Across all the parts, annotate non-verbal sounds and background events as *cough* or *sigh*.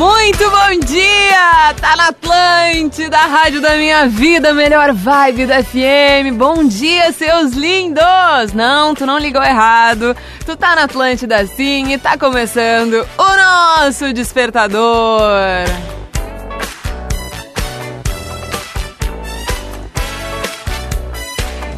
Muito bom dia! Tá na Atlântida, a rádio da minha vida, melhor vibe da FM. Bom dia, seus lindos! Não, tu não ligou errado. Tu tá na Atlântida sim e tá começando o nosso despertador.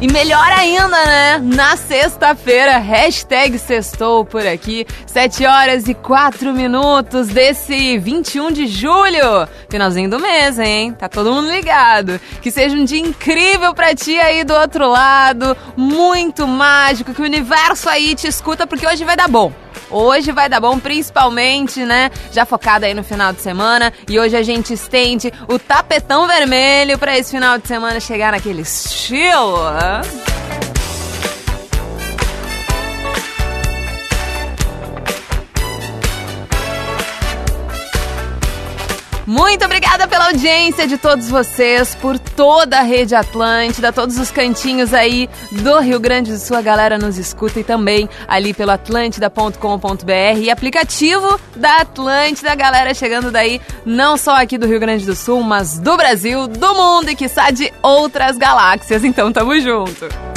E melhor ainda, né? Na sexta-feira, hashtag sextou por aqui, 7 horas e 4 minutos desse 21 de julho. Finalzinho do mês, hein? Tá todo mundo ligado. Que seja um dia incrível pra ti aí do outro lado, muito mágico, que o universo aí te escuta, porque hoje vai dar bom. Hoje vai dar bom, principalmente, né? Já focada aí no final de semana. E hoje a gente estende o tapetão vermelho para esse final de semana chegar naquele estilo. Muito obrigada pela audiência de todos vocês, por toda a rede Atlântida, todos os cantinhos aí do Rio Grande do Sul. A galera nos escuta e também ali pelo atlântida.com.br e aplicativo da Atlântida. A galera chegando daí não só aqui do Rio Grande do Sul, mas do Brasil, do mundo e que de outras galáxias. Então tamo junto.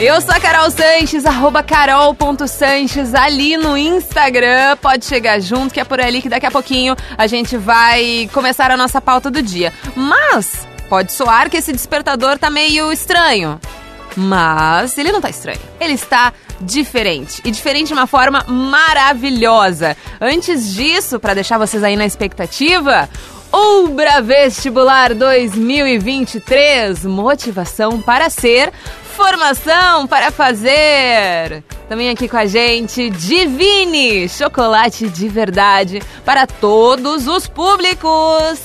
Eu sou a Carol Sanches, arroba carol.sanches ali no Instagram. Pode chegar junto, que é por ali que daqui a pouquinho a gente vai começar a nossa pauta do dia. Mas pode soar que esse despertador tá meio estranho. Mas ele não tá estranho. Ele está diferente. E diferente de uma forma maravilhosa. Antes disso, para deixar vocês aí na expectativa, Ubra Vestibular 2023 Motivação para ser Informação para fazer. Também aqui com a gente, Divine, chocolate de verdade para todos os públicos.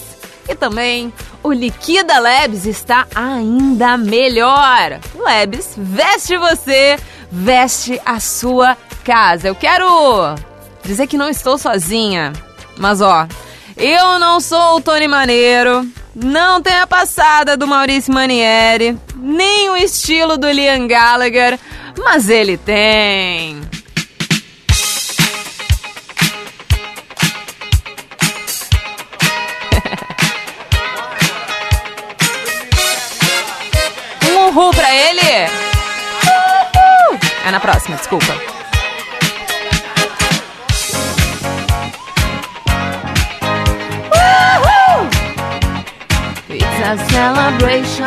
E também o Liquida Labs está ainda melhor. Labs veste você, veste a sua casa. Eu quero dizer que não estou sozinha, mas ó, eu não sou o Tony Maneiro, não tem a passada do Maurício Manieri, nem o estilo do Liam Gallagher, mas ele tem. *laughs* um uhul pra ele! Uhul! É na próxima, desculpa. A celebration.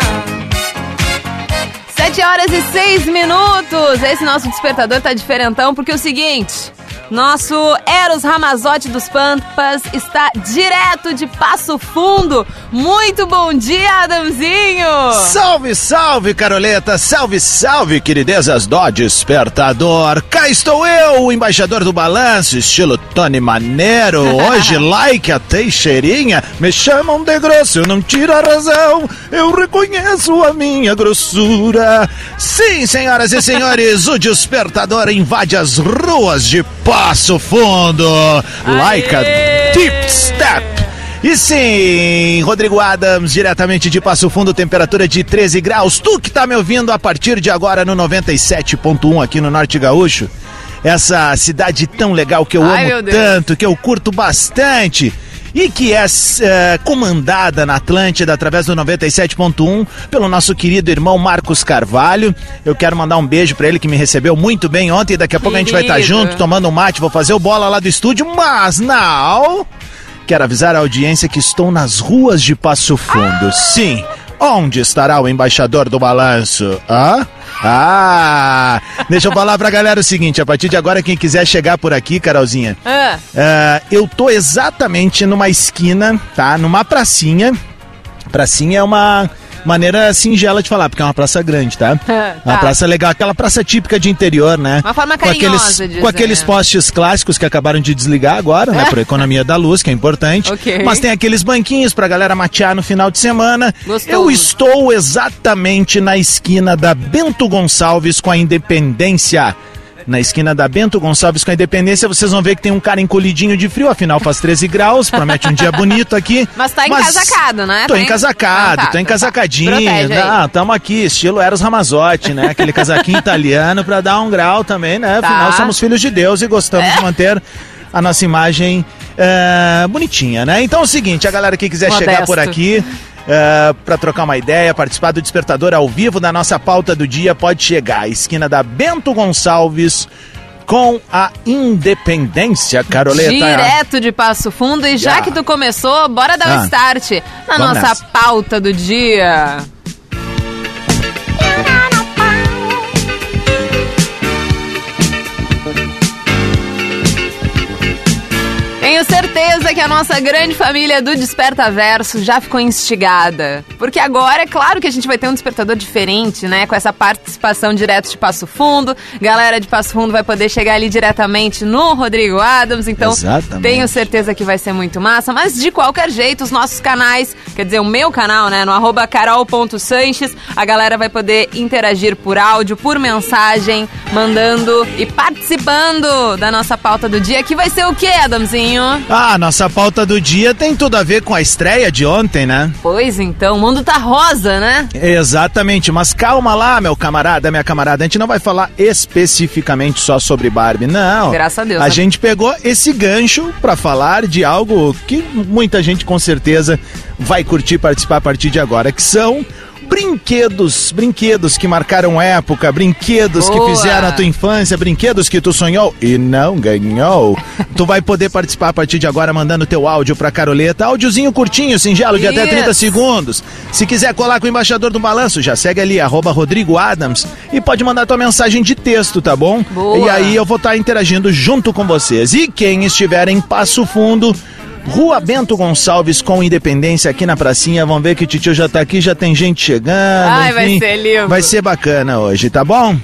Sete horas e seis minutos. Esse nosso despertador tá diferentão porque é o seguinte. Nosso Eros Ramazotti dos Pampas está direto de Passo Fundo. Muito bom dia, Adamzinho! Salve, salve, Caroleta! Salve, salve, queridezas do Despertador! Cá estou eu, o embaixador do balanço, estilo Tony Maneiro. *laughs* Hoje, like a Teixeirinha, me chamam de grosso, não tiro a razão, eu reconheço a minha grossura. Sim, senhoras e senhores, o Despertador invade as ruas de Passo Passo Fundo. Like a deep step. E sim, Rodrigo Adams, diretamente de Passo Fundo, temperatura de 13 graus. Tu que tá me ouvindo a partir de agora no 97.1 aqui no Norte Gaúcho. Essa cidade tão legal que eu Ai, amo tanto, que eu curto bastante e que é uh, comandada na Atlântida através do 97.1 pelo nosso querido irmão Marcos Carvalho. Eu quero mandar um beijo para ele que me recebeu muito bem ontem. Daqui a pouco a gente vai estar tá junto tomando um mate. Vou fazer o bola lá do estúdio, mas não. Quero avisar a audiência que estou nas ruas de Passo Fundo. Ah! Sim. Onde estará o embaixador do balanço? Hã? Ah! Deixa eu falar pra galera o seguinte: a partir de agora, quem quiser chegar por aqui, Carolzinha, ah. uh, eu tô exatamente numa esquina, tá? Numa pracinha. Pracinha é uma maneira singela de falar, porque é uma praça grande, tá? *laughs* Tá. Uma praça legal, aquela praça típica de interior, né? Uma forma com aqueles, carinhosa de Com aqueles dizer. postes clássicos que acabaram de desligar agora, né? Por economia da luz, que é importante. Ok. Mas tem aqueles banquinhos pra galera matear no final de semana. Gostoso. Eu estou exatamente na esquina da Bento Gonçalves com a Independência. Na esquina da Bento Gonçalves com a Independência, vocês vão ver que tem um cara encolhidinho de frio, afinal faz 13 graus, promete um dia bonito aqui. *laughs* Mas tá encasacado, né? Tô Tá em- encasacado, Ah, tá, tô tá, encasacadinho. tá. Aí. Não, tamo aqui, estilo Eros Ramazotti, né? Aquele casaquinho *laughs* italiano pra dar um grau também, né? Tá. Afinal, somos filhos de Deus e gostamos de manter a nossa imagem eh, bonitinha, né? Então é o seguinte, a galera que quiser chegar Modesto. por aqui eh, pra trocar uma ideia, participar do Despertador ao vivo da nossa pauta do dia, pode chegar. Esquina da Bento Gonçalves com a Independência, Caroleta. Direto de Passo Fundo. E já Já. que tu começou, bora dar o Ah. start na nossa nessa. pauta do dia. Tenho certeza que a nossa grande família do Desperta Verso já ficou instigada. Porque agora é claro que a gente vai ter um despertador diferente, né? Com essa participação direto de Passo Fundo. Galera de Passo Fundo vai poder chegar ali diretamente no Rodrigo Adams. Então, Exatamente. tenho certeza que vai ser muito massa. Mas de qualquer jeito, os nossos canais, quer dizer, o meu canal, né? No arroba carol.sanches, a galera vai poder interagir por áudio, por mensagem, mandando e participando da nossa pauta do dia, que vai ser o quê, Adamzinho? Ah, nossa pauta do dia tem tudo a ver com a estreia de ontem, né? Pois então, o mundo tá rosa, né? Exatamente, mas calma lá, meu camarada, minha camarada. A gente não vai falar especificamente só sobre Barbie, não. Graças a Deus, A né? gente pegou esse gancho pra falar de algo que muita gente com certeza vai curtir participar a partir de agora, que são brinquedos, brinquedos que marcaram época, brinquedos que Boa. fizeram a tua infância, brinquedos que tu sonhou e não ganhou. tu vai poder participar a partir de agora mandando teu áudio pra Caroleta, áudiozinho curtinho, singelo, de até Isso. 30 segundos. Se quiser colar com o embaixador do balanço, já segue ali, arroba Rodrigo Adams, e pode mandar tua mensagem de texto, tá bom? Boa. E aí eu vou estar interagindo junto com vocês. E quem estiver em Passo Fundo, Rua Bento Gonçalves com Independência aqui na pracinha, vamos ver que o titio já tá aqui, já tem gente chegando. Ai, vai enfim. ser lindo. Vai ser bacana hoje, tá bom?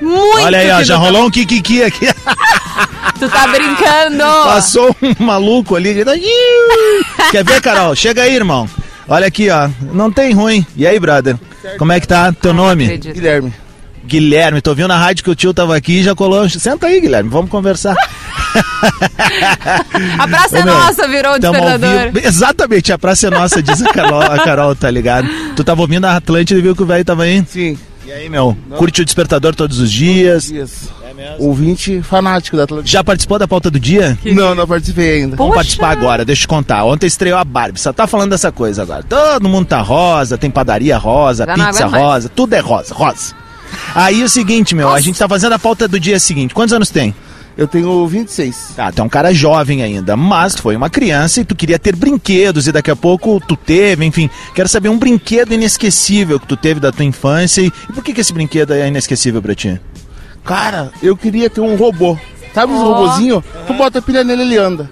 Muito Olha aí, ó, já rolou um kikiki aqui. *laughs* tu tá brincando. Passou um maluco ali. "Iu!" Quer ver, Carol? Chega aí, irmão. Olha aqui, ó. Não tem ruim. E aí, brother? Como é que tá teu nome? acredito. Guilherme. Guilherme, tô ouvindo na rádio que o tio tava aqui e já colou. Senta aí, Guilherme, vamos conversar. A praça é Ô, meu, nossa virou o despertador. Exatamente, a praça é nossa, diz a Carol, a Carol, tá ligado? Tu tava ouvindo a Atlântida e viu que o velho tava aí? Sim. E aí, meu? Curte o despertador todos os dias? Dias. Ouvinte fanático da Atlântica. Já participou da pauta do dia? Não, não participei ainda. Vamos Poxa. participar agora, deixa eu te contar. Ontem estreou a Barbie, só tá falando dessa coisa agora. Todo mundo tá rosa, tem padaria rosa, Já não pizza rosa, tudo é rosa, rosa. Aí o seguinte, meu, a gente tá fazendo a pauta do dia seguinte. Quantos anos tem? Eu tenho 26. Tá, tu é um cara jovem ainda, mas tu foi uma criança e tu queria ter brinquedos e daqui a pouco tu teve, enfim. Quero saber um brinquedo inesquecível que tu teve da tua infância e, e por que, que esse brinquedo é inesquecível pra ti? Cara, eu queria ter um robô. Sabe os Ó. robozinhos? Tu bota a pilha nele, ele anda.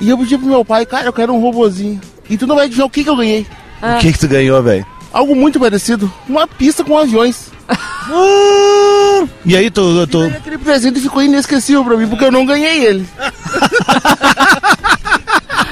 E eu pedi pro meu pai, cara, eu quero um robozinho. E tu não vai adivinhar o que, que eu ganhei. Ah. O que que tu ganhou, velho? Algo muito parecido. Uma pista com aviões. Ah, e aí tu, tu, aquele presente ficou inesquecível pra mim, porque eu não ganhei ele. *laughs*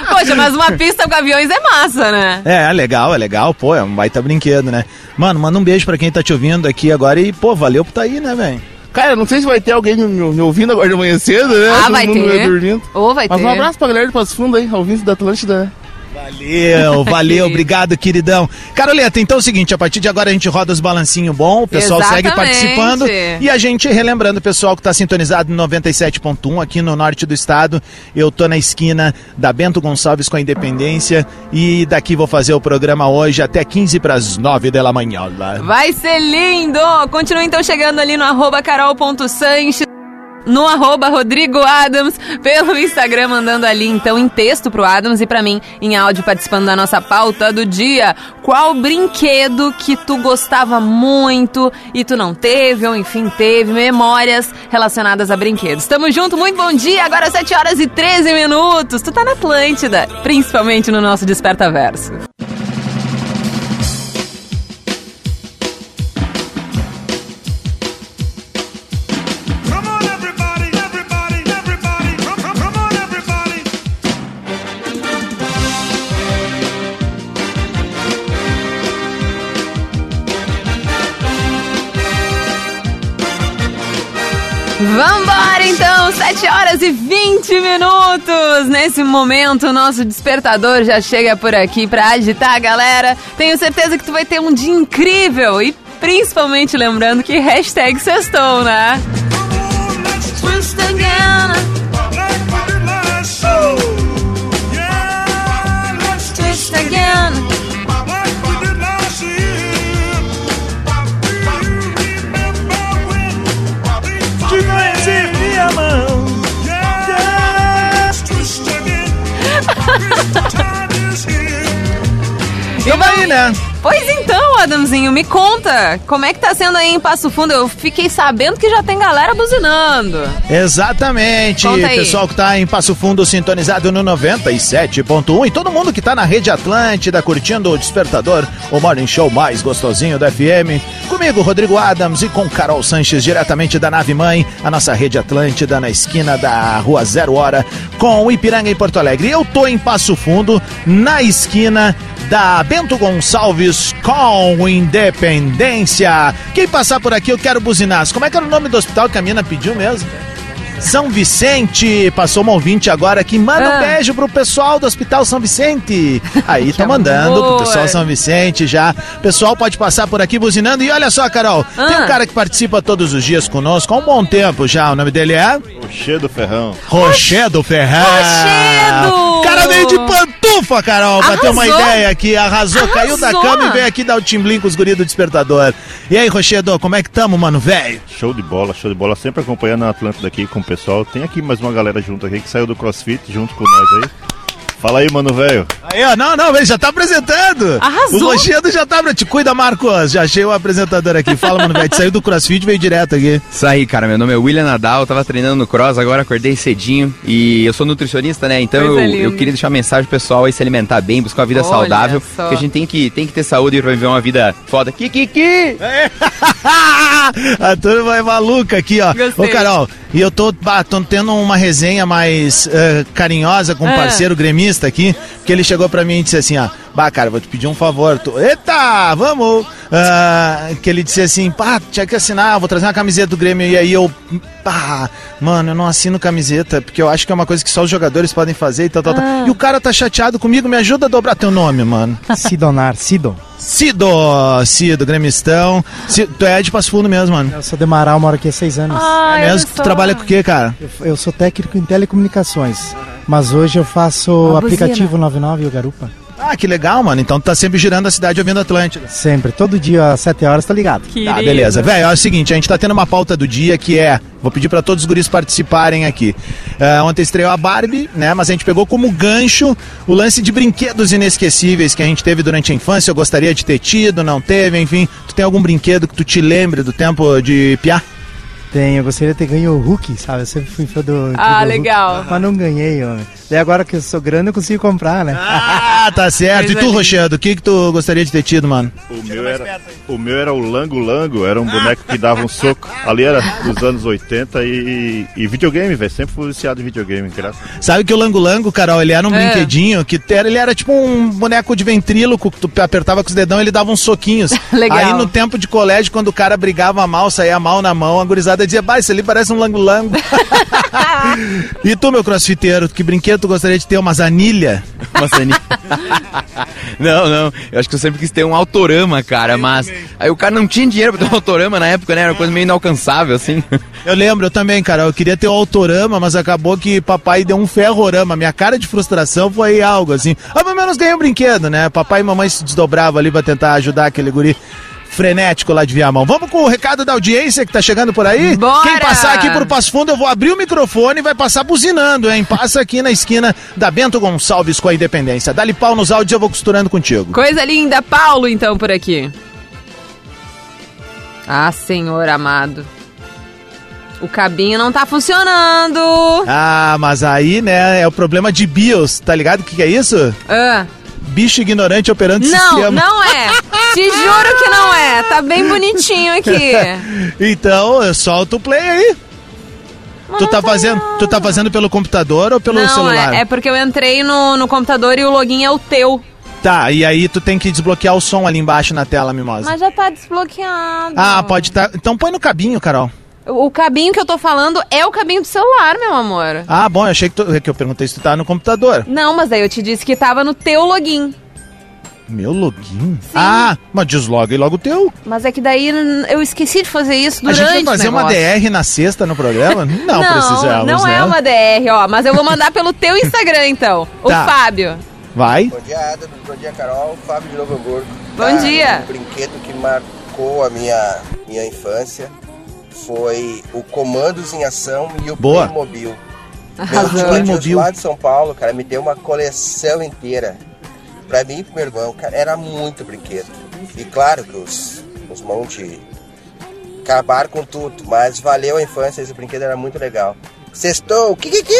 Poxa, mas uma pista com aviões é massa, né? É, é legal, é legal, pô, é um baita brinquedo, né? Mano, manda um beijo pra quem tá te ouvindo aqui agora e, pô, valeu por tá aí, né, velho? Cara, não sei se vai ter alguém me, ouvindo agora de manhã cedo, né? Ah, Todo vai ter. dormindo. Ou vai Mas ter. um abraço pra galera de Passo Fundo aí, ouvintes da Atlântida, né? Valeu, valeu, *laughs* obrigado, queridão. Caroleta, então é o seguinte, a partir de agora a gente roda os balancinho bom, o pessoal segue Exatamente. participando e a gente relembrando o pessoal que tá sintonizado no 97.1 aqui no norte do estado. Eu tô na esquina da Bento Gonçalves com a Independência e daqui vou fazer o programa hoje até 15 para as 9 da manhã. Vai ser lindo! Continua então chegando ali no arroba carol.sanches. No arroba Rodrigo Adams, pelo Instagram, mandando ali então em texto pro Adams e pra mim em áudio participando da nossa pauta do dia. Qual brinquedo que tu gostava muito e tu não teve, ou enfim teve, memórias relacionadas a brinquedos. Tamo junto, muito bom dia, agora 7 horas e 13 minutos. Tu tá na Atlântida, principalmente no nosso Desperta Verso. Vambora então, 7 horas e 20 minutos. Nesse momento, o nosso despertador já chega por aqui pra agitar a galera. Tenho certeza que tu vai ter um dia incrível e principalmente lembrando que hashtag sextou, né? Again, Tamo aí, né? Pois então, Adamzinho, me conta, como é que tá sendo aí em Passo Fundo? Eu fiquei sabendo que já tem galera buzinando. Exatamente. Pessoal que tá em Passo Fundo sintonizado no 97.1 e todo mundo que tá na Rede Atlântida curtindo o Despertador, o morning show mais gostosinho da FM. Comigo, Rodrigo Adams e com Carol Sanches, diretamente da Nave Mãe, a nossa Rede Atlântida na esquina da Rua Zero Hora com o Ipiranga em Porto Alegre. Eu tô em Passo Fundo, na esquina da Bento Gonçalves com Independência. Quem passar por aqui, eu quero buzinar. Como é que era o nome do hospital que a mina pediu mesmo? São Vicente, passou uma ouvinte agora que manda um Ah. beijo pro pessoal do Hospital São Vicente. Aí *laughs* tá mandando pro amor. pessoal São Vicente já. Pessoal pode passar por aqui buzinando. E olha só, Carol, tem Ah. um cara que participa todos os dias conosco há um bom tempo já. O nome dele é O cheiro do ferrão. Rochedo Ferraz. Rochedo! Cara veio de pantufa, Carol, pra ter uma Arrasou. ideia aqui. Arrasou, caiu da Arrasou. cama e veio aqui dar o timblim com os guris do despertador. E aí, Rochedo, como é que tamo, mano, velho? Show de bola, show de bola. Sempre acompanhando a Atlântida aqui com o pessoal. Tem aqui mais uma galera junto aqui que saiu do CrossFit junto com nós aí. Fala aí, mano, velho. Aí, ó, não, não, ele já tá apresentando. Arrasou. O Rochedo já tá. Te cuida, Marcos. Já achei o apresentador aqui. Fala, mano, velho. Saiu do crossfit e veio direto aqui. Isso aí, cara. Meu nome é William Nadal, tava treinando no cross, agora acordei cedinho e eu sou nutricionista, né? Então eu, eu queria deixar uma mensagem pro pessoal aí se alimentar bem, buscar uma vida Olha saudável, só. porque a gente tem que, tem que ter saúde pra viver uma vida foda. Kikiki! *laughs* a turma é maluca aqui, ó. Gostei. Ô, Carol, e eu tô, bah, tô tendo uma resenha mais eh, carinhosa com um Ah. parceiro gremista aqui, que ele chegou pra mim e disse assim, ó, bah, cara, vou te pedir um favor. Tu... Eita, vamos! Ah, que ele disse assim, pá, tinha que assinar, vou trazer uma camiseta do Grêmio. E aí eu, pá, mano, eu não assino camiseta, porque eu acho que é uma coisa que só os jogadores podem fazer e tal, tal, Ah. tal. E o cara tá chateado comigo, me ajuda a dobrar teu nome, mano. Sidonar, Sidon. Cido, Cido, gremistão. Cido, tu é de Passo Fundo mesmo, mano. Eu sou de Marau, moro aqui há seis anos. Ah, É mesmo que tu trabalha com o quê, cara? Eu, eu sou técnico em telecomunicações, mas hoje eu faço aplicativo 99 e o Garupa. Ah, que legal, mano. Então tu tá sempre girando a cidade ouvindo Atlântida. Sempre, todo dia às 7 horas, tá ligado? Querido. Tá, beleza. Velho, é o seguinte, a gente tá tendo uma pauta do dia que é. Vou pedir pra todos os guris participarem aqui. É, ontem estreou a Barbie, né? Mas a gente pegou como gancho o lance de brinquedos inesquecíveis que a gente teve durante a infância. Eu gostaria de ter tido, não teve, enfim. Tu tem algum brinquedo que tu te lembre do tempo de piá? Tem, eu gostaria de ter ganho o Hulk, sabe? Eu sempre fui fã do. Ah, do Hulk, legal. mas não ganhei, homem. Daí agora que eu sou grande, eu consigo comprar, né? Ah, tá certo. E tu. Rochedo, o que que tu gostaria de ter tido, mano? O meu, era, o meu era o Lango Lango, era um boneco que dava um soco. Ali era dos anos 80 e, e videogame, velho. Sempre fui viciado em videogame, graças. Sabe que o Lango Lango, Carol, ele era um É. brinquedinho que era, ele era tipo um boneco de ventríloco que tu apertava com os dedão e ele dava uns soquinhos. *laughs* Legal. Aí no tempo de colégio, quando o cara brigava mal, saía mal na mão, a gurizada dizia, bah, isso ali parece um Lango Lango. *laughs* e tu, meu crossfiteiro, que brinquedo tu gostaria de ter? Umas anilha? Maçani. *laughs* não, não. Eu acho que eu sempre quis ter um autorama, cara, mas aí o cara não tinha dinheiro pra ter um autorama na época, né? Era uma coisa meio inalcançável, assim. *laughs* Eu lembro, eu também, cara, eu queria ter o autorama, mas acabou que papai deu um ferrorama. Minha cara de frustração foi algo assim. Ah, pelo menos ganhei um brinquedo, né? Papai e mamãe se desdobravam ali pra tentar ajudar aquele guri frenético lá de Viamão. Vamos com o recado da audiência que tá chegando por aí? Bora! Quem passar aqui por Passo Fundo, eu vou abrir o microfone e vai passar buzinando, hein? Passa aqui na esquina da Bento Gonçalves com a Independência. Dá-lhe pau nos áudios, eu vou costurando contigo. Coisa linda, Paulo, então, por aqui. Ah, senhor amado. O cabinho não tá funcionando. Ah, mas aí, né, é o problema de BIOS, tá ligado o que, que é isso? Ah, Bicho ignorante operando não, sistema. não é. Te juro que não é. Tá bem bonitinho aqui. *laughs* Então, eu solto o play aí. Tu tá, fazendo, tu tá fazendo pelo computador ou pelo não, celular? é, é porque eu entrei no, no computador e o login é o teu. Tá, e aí tu tem que desbloquear o som ali embaixo na tela, mimosa. Mas já tá desbloqueado. Ah, pode estar. Então põe no cabinho, Carol. O cabinho que eu tô falando é o cabinho do celular, meu amor. Ah, bom, eu achei que, tu- que eu perguntei se tu tava no computador. Não, mas aí eu te disse que tava no teu login. Meu login? Ah, mas desloga e logo o teu. Mas é que daí eu esqueci de fazer isso durante a gente vai fazer uma. DR na sexta no programa? *laughs* Não, precisamos, não né? é uma DR, ó. Mas eu vou mandar pelo teu Instagram, então. O Tá. Fábio. Vai. Bom dia, Adam. Bom dia, Carol. Fábio de Novo Hamburgo. Bom dia. Um brinquedo que marcou a minha, minha infância foi o Comandos em Ação e o Boa. Playmobil. Meu Playmobil. Lá de São Paulo, cara, me deu uma coleção inteira. Pra mim e pro meu irmão, cara, era muito brinquedo. E claro que os, os monte acabaram com tudo, mas valeu a infância, esse brinquedo era muito legal. Sextou, kikiki!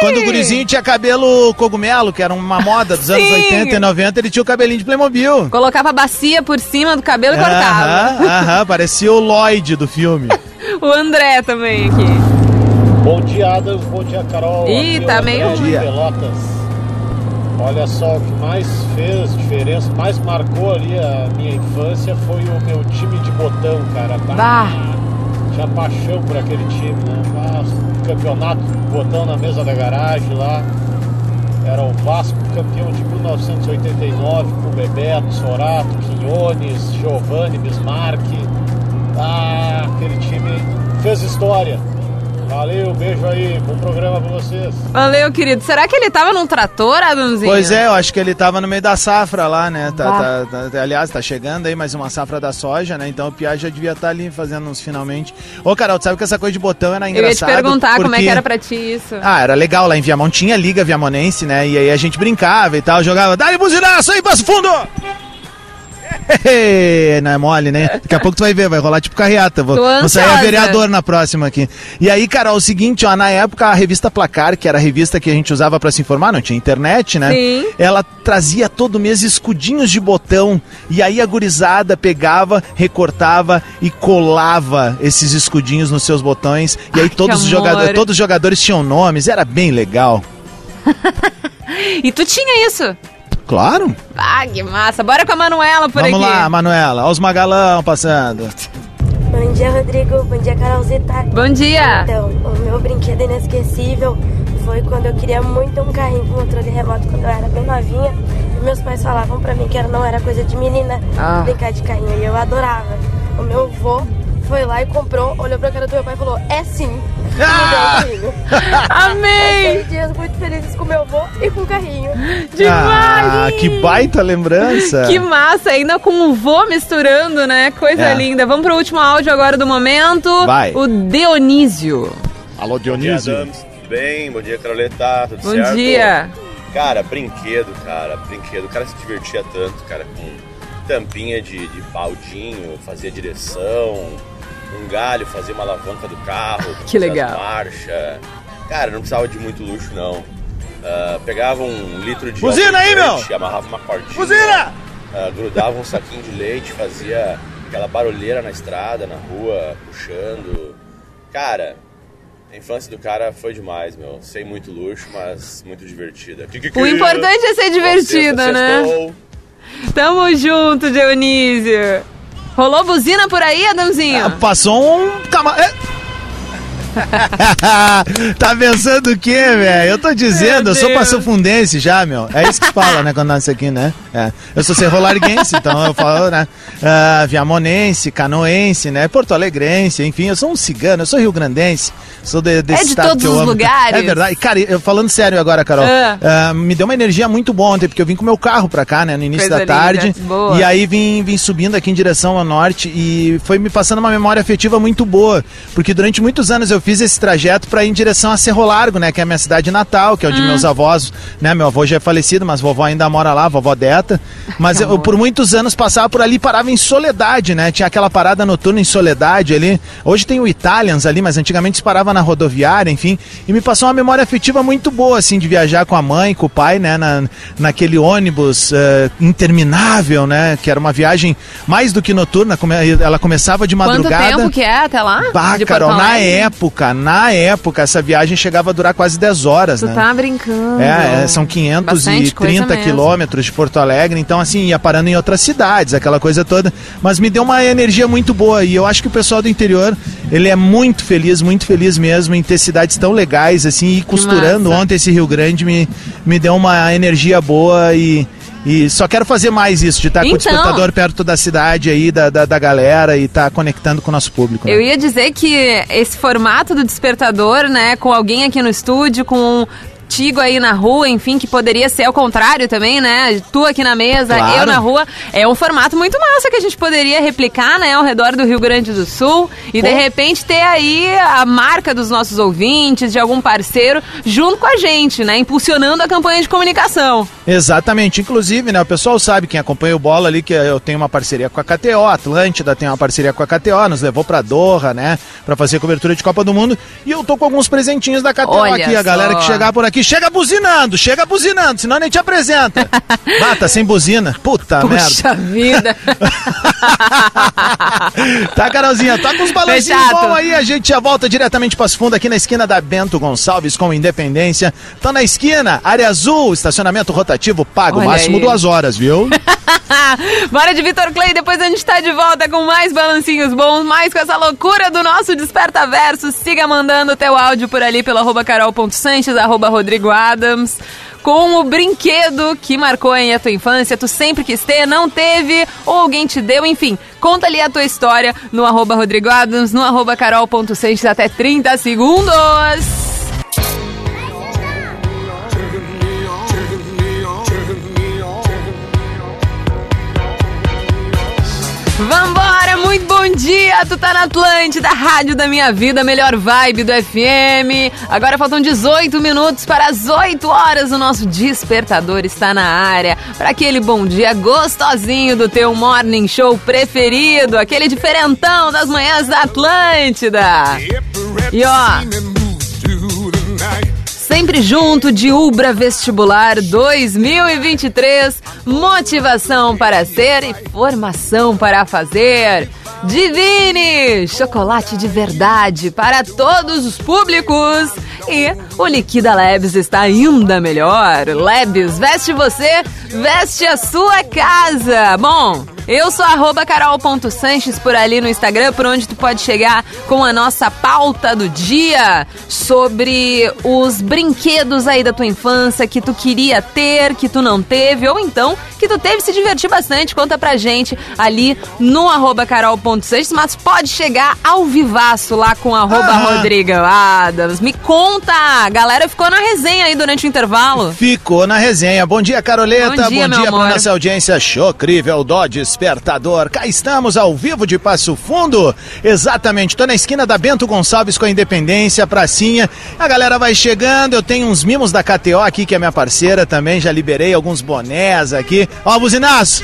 Quando o gurizinho tinha cabelo cogumelo, que era uma moda dos anos Sim. 80 e 90, ele tinha o cabelinho de Playmobil. Colocava a bacia por cima do cabelo e cortava. Aham, aham, parecia o Lloyd do filme. *laughs* O André também aqui. Bom dia, Adams. Bom dia, Carol. Ih, é tá meio- dia. Pelotas. Olha só, o que mais fez diferença, mais marcou ali a minha infância foi o meu time de botão, cara. Bah. Tinha paixão por aquele time, né? Ah, campeonato botão na mesa da garagem lá. Era o Vasco campeão de 1989 com Bebeto, Sorato, Quinones, Giovanni, Bismarck. Ah, aquele time fez história. Valeu, beijo aí, bom programa pra vocês. Valeu, querido. Será que ele tava num trator, Adamzinho? Pois é, eu acho que ele tava no meio da safra lá, né? Tá, Bah. tá- tá- aliás, tá chegando aí mais uma safra da soja, né? Então o Pia já devia estar ali fazendo uns finalmente. Ô, Carol, tu sabe que essa coisa de botão era Eu ia te perguntar como é porque- que era pra ti isso. Ah, era legal lá em Viamão. Tinha Liga Viamonense, né? E aí a gente brincava e tal, jogava. Dá-lhe buzinaço aí, Passo Fundo! *laughs* Não é mole, né? Daqui a pouco tu vai ver, vai rolar tipo carreata. Vou, a ansiosa. vereador na próxima aqui. E aí, Carol, o seguinte, ó, na época a revista Placar, que era a revista que a gente usava pra se informar, não tinha internet, né? Sim. Ela trazia todo mês escudinhos de botão. E aí a gurizada pegava, recortava e colava esses escudinhos nos seus botões. E aí Ai, todos os, jogadores, todos os jogadores tinham nomes, era bem legal. *laughs* E tu tinha isso? Claro. Ah, que massa. Bora com a Manuela por Vamos aqui. lá, Manuela. Olha os magalão passando. Bom dia, Rodrigo. Bom dia, Carolzita. Bom dia. Então, o meu brinquedo inesquecível foi quando eu queria muito um carrinho com controle remoto quando eu era bem novinha. E meus pais falavam pra mim que era- não era coisa de menina Ah. brincar de carrinho. E eu adorava. O meu avô foi lá e comprou, olhou pra cara do meu pai e falou: É sim. Ah! *laughs* me deu o carrinho. *laughs* Amei. Passei dias muito felizes com meu avô e com o carrinho. Demais. Ah, que baita lembrança. Que massa, ainda com o vô misturando, né? Coisa É. linda. Vamos pro último áudio agora do momento. Vai. O Dionísio. Alô, Bom dia, Dionísio. Adams. Tudo bem? Bom dia, Caroleta. Tudo Bom certo? dia. Cara, brinquedo, cara. Brinquedo. O cara se divertia tanto, cara, com tampinha de, de baldinho, fazia direção, um galho, fazia uma alavanca do carro. Que fazia legal. Marcha. Cara, não precisava de muito luxo, não. Ah, pegava um litro de Buzina aí, meu! leite, amarrava uma cordinha. Buzina! ah, grudava um saquinho de leite, fazia aquela barulheira na estrada, na rua, puxando. Cara, a infância do cara foi demais, meu. Sem muito luxo, mas muito divertida. O importante é ser divertida, né? Sextou. Tamo junto, Dionísio. Rolou buzina por aí, Adamzinho? Ah, passou um cama... É. *laughs* tá pensando o quê, velho? Eu tô dizendo, eu sou passofundense já, meu. É isso que fala, né, quando nasce aqui, né? É. Eu sou serrolarguense, então eu falo, né? ah, viamonense, canoense, né? Porto Alegrense, enfim, eu sou um cigano, eu sou rio-grandense. Sou de, desse É de todos que eu os amo. lugares. É verdade. E, Cara, eu falando sério agora, Carol, Ah. ah, me deu uma energia muito boa ontem, porque eu vim com meu carro pra cá, né, no início Coisa da tarde. Boa. E aí vim, vim subindo aqui em direção ao norte e foi me passando uma memória afetiva muito boa, porque durante muitos anos eu fiz esse trajeto para ir em direção a Cerro Largo, né, que é a minha cidade natal, que é Hum. onde meus avós, né, meu avô já é falecido, mas vovó ainda mora lá, vovó Deta. Mas eu, por muitos anos passava por ali, e parava em Soledade, né? Tinha aquela parada noturna em Soledade ali. Hoje tem o Italians ali, mas antigamente se parava na rodoviária, enfim, e me passou uma memória afetiva muito boa assim de viajar com a mãe, com o pai, né, na, naquele ônibus eh, interminável, né, que era uma viagem mais do que noturna, come- ela começava de Quanto madrugada. tempo que é até lá? Bah, Carol, na época, na época, essa viagem chegava a durar quase 10 horas, Tu né? tá brincando. É, é, são Bastante coisa 530 mesmo. quilômetros de Porto Alegre, então assim, ia parando em outras cidades, aquela coisa toda, mas me deu uma energia muito boa e eu acho que o pessoal do interior, Ele é muito feliz, muito feliz mesmo em ter cidades tão legais assim e costurando massa. ontem esse Rio Grande me, me deu uma energia boa e, e só quero fazer mais isso, de estar com o Então. despertador perto da cidade aí, da, da, da galera e estar conectando com o nosso público. né? Eu ia dizer que esse formato do despertador, né, com alguém aqui no estúdio, com Tigo aí na rua, enfim, que poderia ser ao contrário também, né? Tu aqui na mesa, Claro. eu na rua. É um formato muito massa que a gente poderia replicar, né, ao redor do Rio Grande do Sul e de Pô. repente ter aí a marca dos nossos ouvintes, de algum parceiro, junto com a gente, né? Impulsionando a campanha de comunicação. Exatamente. Inclusive, né, o pessoal sabe, quem acompanha o Bola ali, que eu tenho uma parceria com a KTO, a Atlântida tem uma parceria com a KTO, nos levou pra Doha, né, pra fazer cobertura de Copa do Mundo. E eu tô com alguns presentinhos da KTO Olha aqui. A galera só. que chegar por aqui, chega buzinando, chega buzinando, senão nem te apresenta. *laughs* tá sem buzina. Puta merda. Puxa vida. *laughs* Tá, Carolzinha, tá com os balancinhos Fechado. bons aí. A gente já volta diretamente para as fundas aqui na esquina da Bento Gonçalves com Independência. Tá na esquina, área azul, estacionamento rotativo pago, Olha máximo aí. duas horas, viu? *laughs* Bora de Vitor Clay, depois a gente tá de volta com mais balancinhos bons, mais com essa loucura do nosso Desperta Verso. Siga mandando o teu áudio por ali pelo arroba carol.sanches, arroba Rodrigo Adams. Com o brinquedo que marcou aí a tua infância, tu sempre quis ter, não teve, ou alguém te deu, enfim. Conta ali a tua história no arroba Rodrigo Adams, no arroba carol.sanches até 30 segundos. Vambora, bom dia! Tu tá na Atlântida, rádio da minha vida, melhor vibe do FM. Agora faltam 18 minutos para as 8 horas. O nosso despertador está na área para aquele bom dia gostosinho do teu morning show preferido, aquele diferentão das manhãs da Atlântida. E ó, Sempre junto de Ubra Vestibular 2023. Motivação para ser e formação para fazer. Divine! Chocolate de verdade para todos os públicos. E o Liquida Labs está ainda melhor. Labs, veste você, veste a sua casa. Bom, eu sou arroba carol.sanches por ali no Instagram, por onde tu pode chegar com a nossa pauta do dia sobre os brinquedos aí da tua infância que tu queria ter, que tu não teve, ou então que tu teve se divertir bastante. Conta pra gente ali no arroba carol.sanches, mas pode chegar ao vivaço lá com arroba Aham. Rodrigo Adams. Me conta! A galera ficou na resenha aí durante o intervalo. Ficou na resenha. Bom dia, Caroleta. Bom dia, meu pra amor. nossa audiência chocrível do Despertador. Cá estamos ao vivo de Passo Fundo. Exatamente, tô na esquina da Bento Gonçalves com a Independência, pracinha. A galera vai chegando, eu tenho uns mimos da KTO aqui, que é minha parceira também. Já liberei alguns bonés aqui. Ó, buzinaço.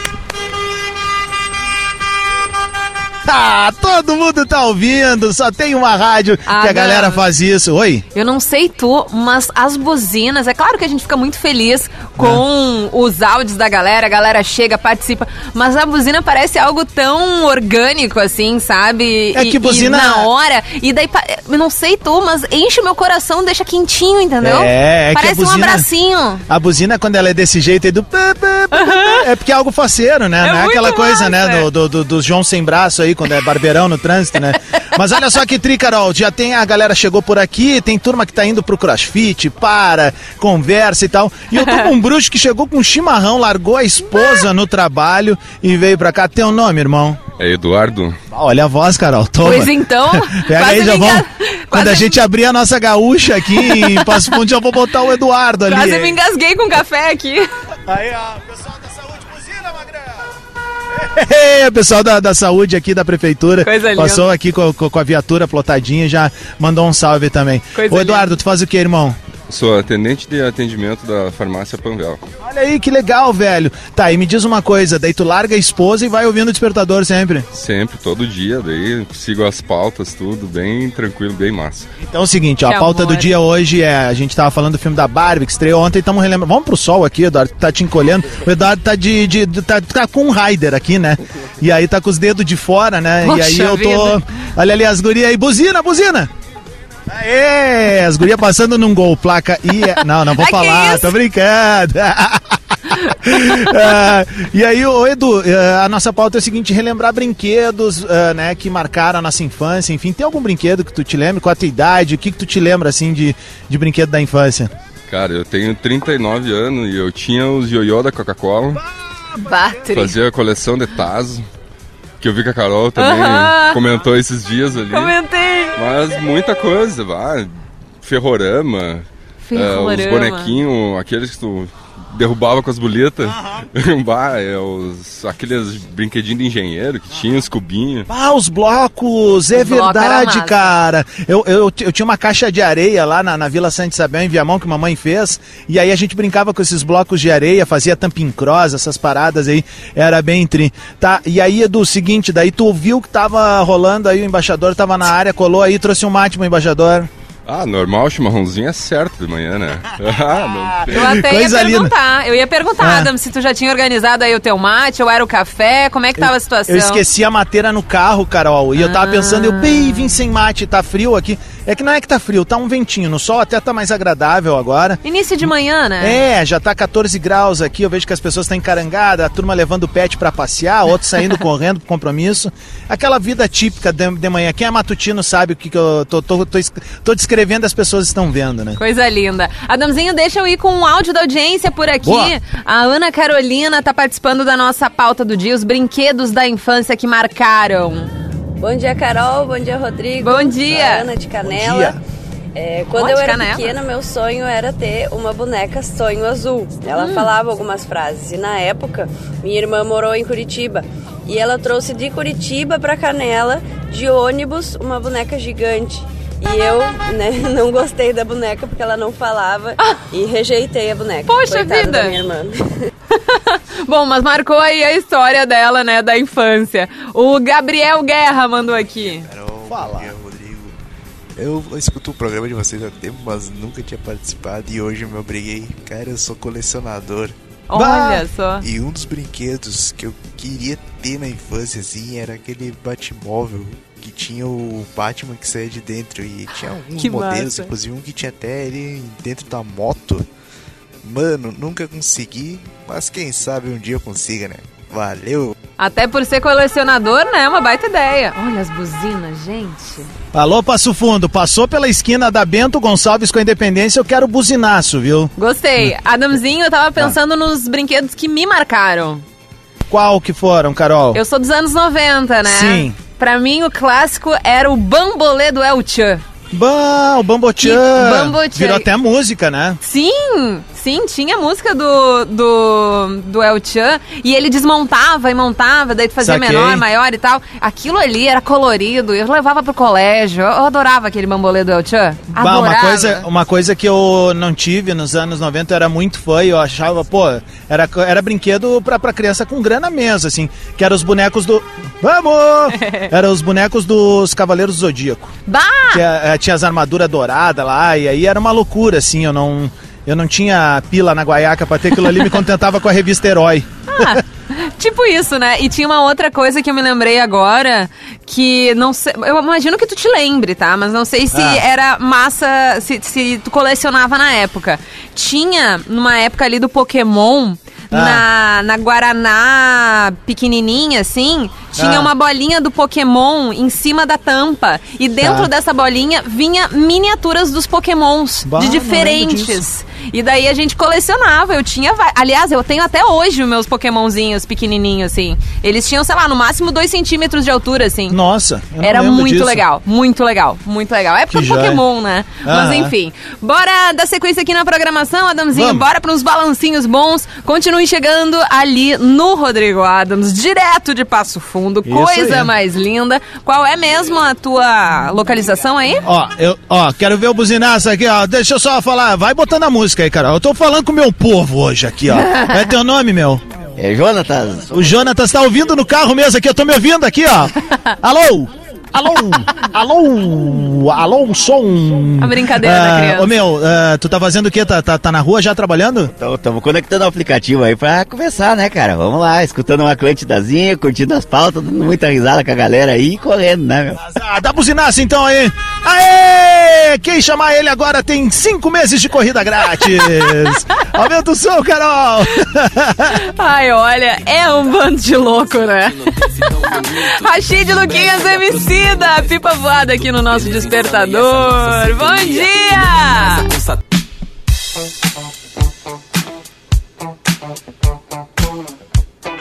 Ah, todo mundo tá ouvindo, só tem uma rádio Ah, que a não. galera faz isso. Oi? Eu não sei tu, mas as buzinas, é claro que a gente fica muito feliz com os áudios da galera, a galera chega, participa, mas a buzina parece algo tão orgânico assim, sabe? É E- que buzina- E na hora, e daí, eu não sei tu, mas enche o meu coração, deixa quentinho, entendeu? É, é que a Parece um buzina- abracinho. A buzina, quando ela é desse jeito aí do. pá, pá, pá, É porque é algo faceiro, né? É Não é aquela coisa, né? massa. Do, do, do, do João sem braço aí, quando é barbeirão no trânsito, né? Mas olha só que tri, Carol. Já tem a galera chegou por aqui, tem turma que tá indo pro crossfit, para, conversa e tal. E eu tô com um bruxo que chegou com um chimarrão, largou a esposa no trabalho e veio pra cá. Teu nome, irmão? É Eduardo? Olha a voz, Carol. Toma. Pois então, *laughs* Pega quase aí, já vamos. Quando a gente abrir a nossa gaúcha aqui em Passo Fundo, já vou botar o Eduardo ali. Quase me engasguei com café aqui. Aí, ó, pessoal *laughs* Magrão! pessoal da, da saúde aqui da prefeitura linda. passou aqui com, com- a viatura plotadinha já mandou um salve também. Coisa Ô Eduardo, tu faz o que, irmão? Sou atendente de atendimento da farmácia Panvel. Olha aí que legal, velho. Tá, e me diz uma coisa, daí tu larga a esposa e vai ouvindo o despertador sempre. Sempre, todo dia, daí sigo as pautas, tudo bem tranquilo, bem massa. Então é o seguinte, ó, Que a pauta amor. do dia hoje é, a gente tava falando do filme da Barbie que estreou ontem, estamos relembrando. Vamos pro sol aqui, Eduardo, tá te encolhendo. O Eduardo tá de, de- de- tá, tá com um rider aqui, né? E aí tá com os dedos de fora, né? e Poxa aí eu tô, vida. olha ali as gurias aí, buzina, buzina. Aê, as gurias passando num gol, placa I, não, não vou Ai, *laughs* que falar, tô brincando. *laughs* Ah, e aí, ô Edu, ah, a nossa pauta é a seguinte: relembrar brinquedos ah, né, que marcaram a nossa infância. Enfim, tem algum brinquedo que tu te lembra? Com a tua idade? O que, que tu te lembra assim de, de brinquedo da infância? Cara, eu tenho 39 anos e eu tinha os ioiô da Coca-Cola. Battery. Fazia a coleção de Tazo. Que eu vi que a Carol também Aham. comentou esses dias ali. Comentei. Mas muita coisa, vai. Ferrorama. Ferrorama. eh, os bonequinhos, aqueles que tu derrubava com as bolitas. *laughs* Bah, é, os, aqueles brinquedinhos de engenheiro que tinha, os cubinhos. Ah, os blocos, é verdade, cara. Eu, eu, eu tinha uma caixa de areia lá na, na Vila Santa Isabel, em Viamão, que mamãe fez. E aí a gente brincava com esses blocos de areia, fazia tamping cross, essas paradas aí. Era bem tri. Tá, e aí, Edu, seguinte, daí tu viu que tava rolando aí, o embaixador tava na área, colou aí, trouxe um mate pro embaixador. Ah, normal, chimarrãozinho é certo de manhã, né? *laughs* Ah, não tem. Eu até Coisa ia linda. perguntar. Eu ia perguntar, Ah. Adam, se tu já tinha organizado aí o teu mate, ou era o café, como é que tava a situação? Eu esqueci a madeira no carro, Carol. E eu tava pensando, eu, pei, vim sem mate, tá frio aqui. É que não é que tá frio, tá um ventinho. No sol até tá mais agradável agora. Início de manhã, né? É, já tá 14 graus aqui. Eu vejo que as pessoas estão encarangadas, a turma levando o pet pra passear, outros saindo *laughs* correndo pro compromisso. Aquela vida típica de, de manhã. Quem é matutino sabe o que, que eu tô, tô, tô, tô descrevendo, as pessoas estão vendo, né? Coisa linda. Adamzinho, deixa eu ir com um áudio da audiência por aqui. Boa. A Ana Carolina tá participando da nossa pauta do dia, os brinquedos da infância que marcaram. Bom dia, Carol. Bom dia, Rodrigo. Bom dia. Ana de Canela. É, quando eu era Canela. pequena, meu sonho era ter uma boneca sonho azul. Ela Hum. falava algumas frases. E na época, minha irmã morou em Curitiba. E ela trouxe de Curitiba para Canela, de ônibus, uma boneca gigante. E eu né, *laughs* não gostei da boneca porque ela não falava e rejeitei a boneca. Ah! Poxa Coitada vida! da minha irmã. *laughs* Bom, mas marcou aí a história dela, né, da infância. O Gabriel Guerra mandou aqui. Fala. Rodrigo. Eu escuto o programa de vocês há tempo, mas nunca tinha participado e hoje eu me obriguei. Cara, eu sou colecionador. Olha só. E um dos brinquedos que eu queria ter na infância, assim, era aquele Batmóvel que tinha o Batman que saía de dentro e tinha alguns Que modelos, massa. inclusive um que tinha até ele dentro da moto. Mano, nunca consegui, mas quem sabe um dia eu consiga, né? Valeu! Até por ser colecionador, né, é uma baita ideia. Olha as buzinas, gente. Alô, Passo Fundo, passou pela esquina da Bento Gonçalves com a Independência, eu quero buzinaço, viu? Gostei. Adamzinho, eu tava pensando nos brinquedos que me marcaram. Qual que foram, Carol? Eu sou dos anos 90, né? Sim. Pra mim, o clássico era o Bambolê do El Chan. Bah, o. Que Bambochan. Virou até música, né? Sim, sim, tinha música do, do, do El Chan e ele desmontava e montava, daí tu fazia Saquei. menor, maior e tal. Aquilo ali era colorido, eu levava pro colégio, eu adorava aquele bambolê do El Chan. Bah, uma coisa, uma coisa que eu não tive nos anos 90 eu era muito fã e eu achava, pô, era, era brinquedo pra, pra criança com grana mesmo, assim, que eram os bonecos do. Vamos! *laughs* Eram os bonecos dos Cavaleiros do Zodíaco. Bah! Que eh, tinha as armaduras douradas lá, e aí era uma loucura, assim, eu não. Eu não tinha pila na guaiaca pra ter aquilo ali, me contentava com a revista Herói. Ah, tipo isso, né? E tinha uma outra coisa que eu me lembrei agora, que não sei. Eu imagino que tu te lembre, tá? Mas não sei se Ah. era massa, se, se tu colecionava na época. Tinha, numa época ali do Pokémon. Na, na Guaraná pequenininha, assim, tinha Ah. uma bolinha do Pokémon em cima da tampa. E dentro Tá. dessa bolinha vinha miniaturas dos Pokémons, Bah, de diferentes. E daí a gente colecionava. Eu tinha. Aliás, eu tenho até hoje os meus Pokémonzinhos pequenininhos, assim. Eles tinham, sei lá, no máximo 2 centímetros de altura, assim. Nossa, Era muito disso. legal, muito legal, muito legal. Época do joia. Pokémon, né? Mas Aham. enfim. Bora dar sequência aqui na programação, Adamzinho. Vamos. Bora para uns balancinhos bons. Continue chegando ali no Rodrigo Adams, direto de Passo Fundo. Isso Coisa aí. mais linda. Qual é mesmo a tua localização aí? Ó, eu, ó, quero ver o buzinaço aqui, ó. Deixa eu só falar, vai botando a música aí, cara. Eu tô falando com o meu povo hoje aqui, ó. *laughs* É teu nome, meu? É Jonatas. O Jonatas tá ouvindo no carro mesmo aqui, eu tô me ouvindo aqui, ó. *laughs* Alô? Alô? Alô? Alô, som? A brincadeira da Ah, criança. Ô, meu, ah, tu tá fazendo o quê? Tá, tá, tá na rua já trabalhando? Estamos conectando o aplicativo aí pra começar, né, cara? Vamos lá, escutando uma Clântidazinha, curtindo as pautas, dando muita risada com a galera aí e correndo, né, meu? Ah, dá buzinaço então aí. Aê! Quem chamar ele agora tem cinco meses de corrida grátis. *laughs* Aumenta o som, Carol. *laughs* Ai, olha, é um bando de louco, né? Rachid Luquinhas Emicida, pipa voada aqui no nosso despertador. Bom dia!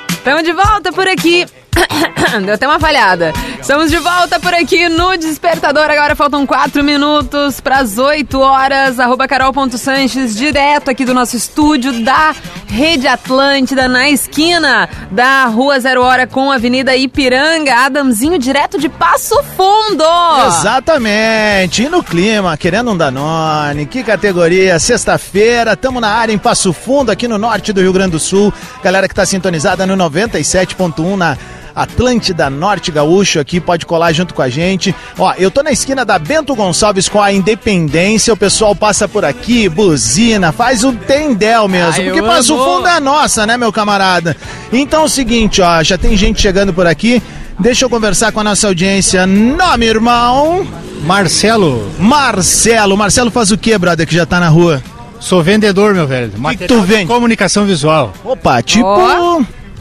Estamos de volta por aqui. *coughs* Deu até uma falhada. Estamos de volta por aqui no Despertador. Agora faltam 4 minutos para as 8 horas. Arroba carol.sanches, direto aqui do nosso estúdio da Rede Atlântida, na esquina da Rua Zero Hora com a Avenida Ipiranga. Adamzinho, direto de Passo Fundo. Exatamente. E no clima, querendo um Danone. Que categoria? Sexta-feira, estamos na área em Passo Fundo, aqui no norte do Rio Grande do Sul. Galera que está sintonizada no 97.1 na Atlântida Norte Gaúcho aqui, pode colar junto com a gente. Ó, eu tô na esquina da Bento Gonçalves com a Independência, o pessoal passa por aqui, buzina, faz o tendel mesmo, Ai, porque Passo amo. Fundo é nossa, né, meu camarada? Então é o seguinte, ó, já tem gente chegando por aqui. Deixa eu conversar com a nossa audiência. Nome, irmão? Marcelo. Marcelo. Marcelo faz o que, brother, que já tá na rua? Sou vendedor, meu velho. que tu vende? Comunicação visual. Opa, tipo.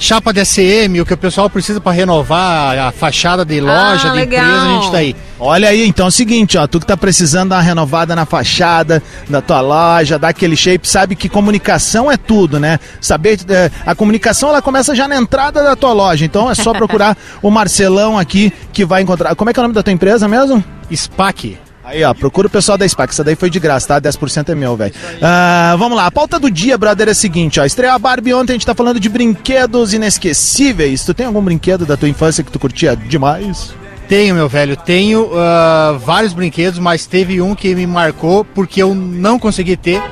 Chapa de ACM, o que o pessoal precisa para renovar a fachada de loja, de legal. empresa, a gente tá aí. Olha aí, então é o seguinte, ó, tu que tá precisando dar uma renovada na fachada da tua loja, dar aquele shape, sabe que comunicação é tudo, né? Saber, eh, a comunicação ela começa já na entrada da tua loja, então é só procurar *laughs* o Marcelão aqui que vai encontrar. Como é que é o nome da tua empresa mesmo? SPAC. Aí, ó, procura o pessoal da SPAC, essa daí foi de graça, tá? 10% é meu, velho. Ah, vamos lá, a pauta do dia, brother, é a seguinte, ó. Estreou a Barbie ontem, a gente tá falando de brinquedos inesquecíveis. Tu tem algum brinquedo da tua infância que tu curtia demais? Tenho, meu velho, tenho ah, vários brinquedos, mas teve um que me marcou porque eu não consegui ter.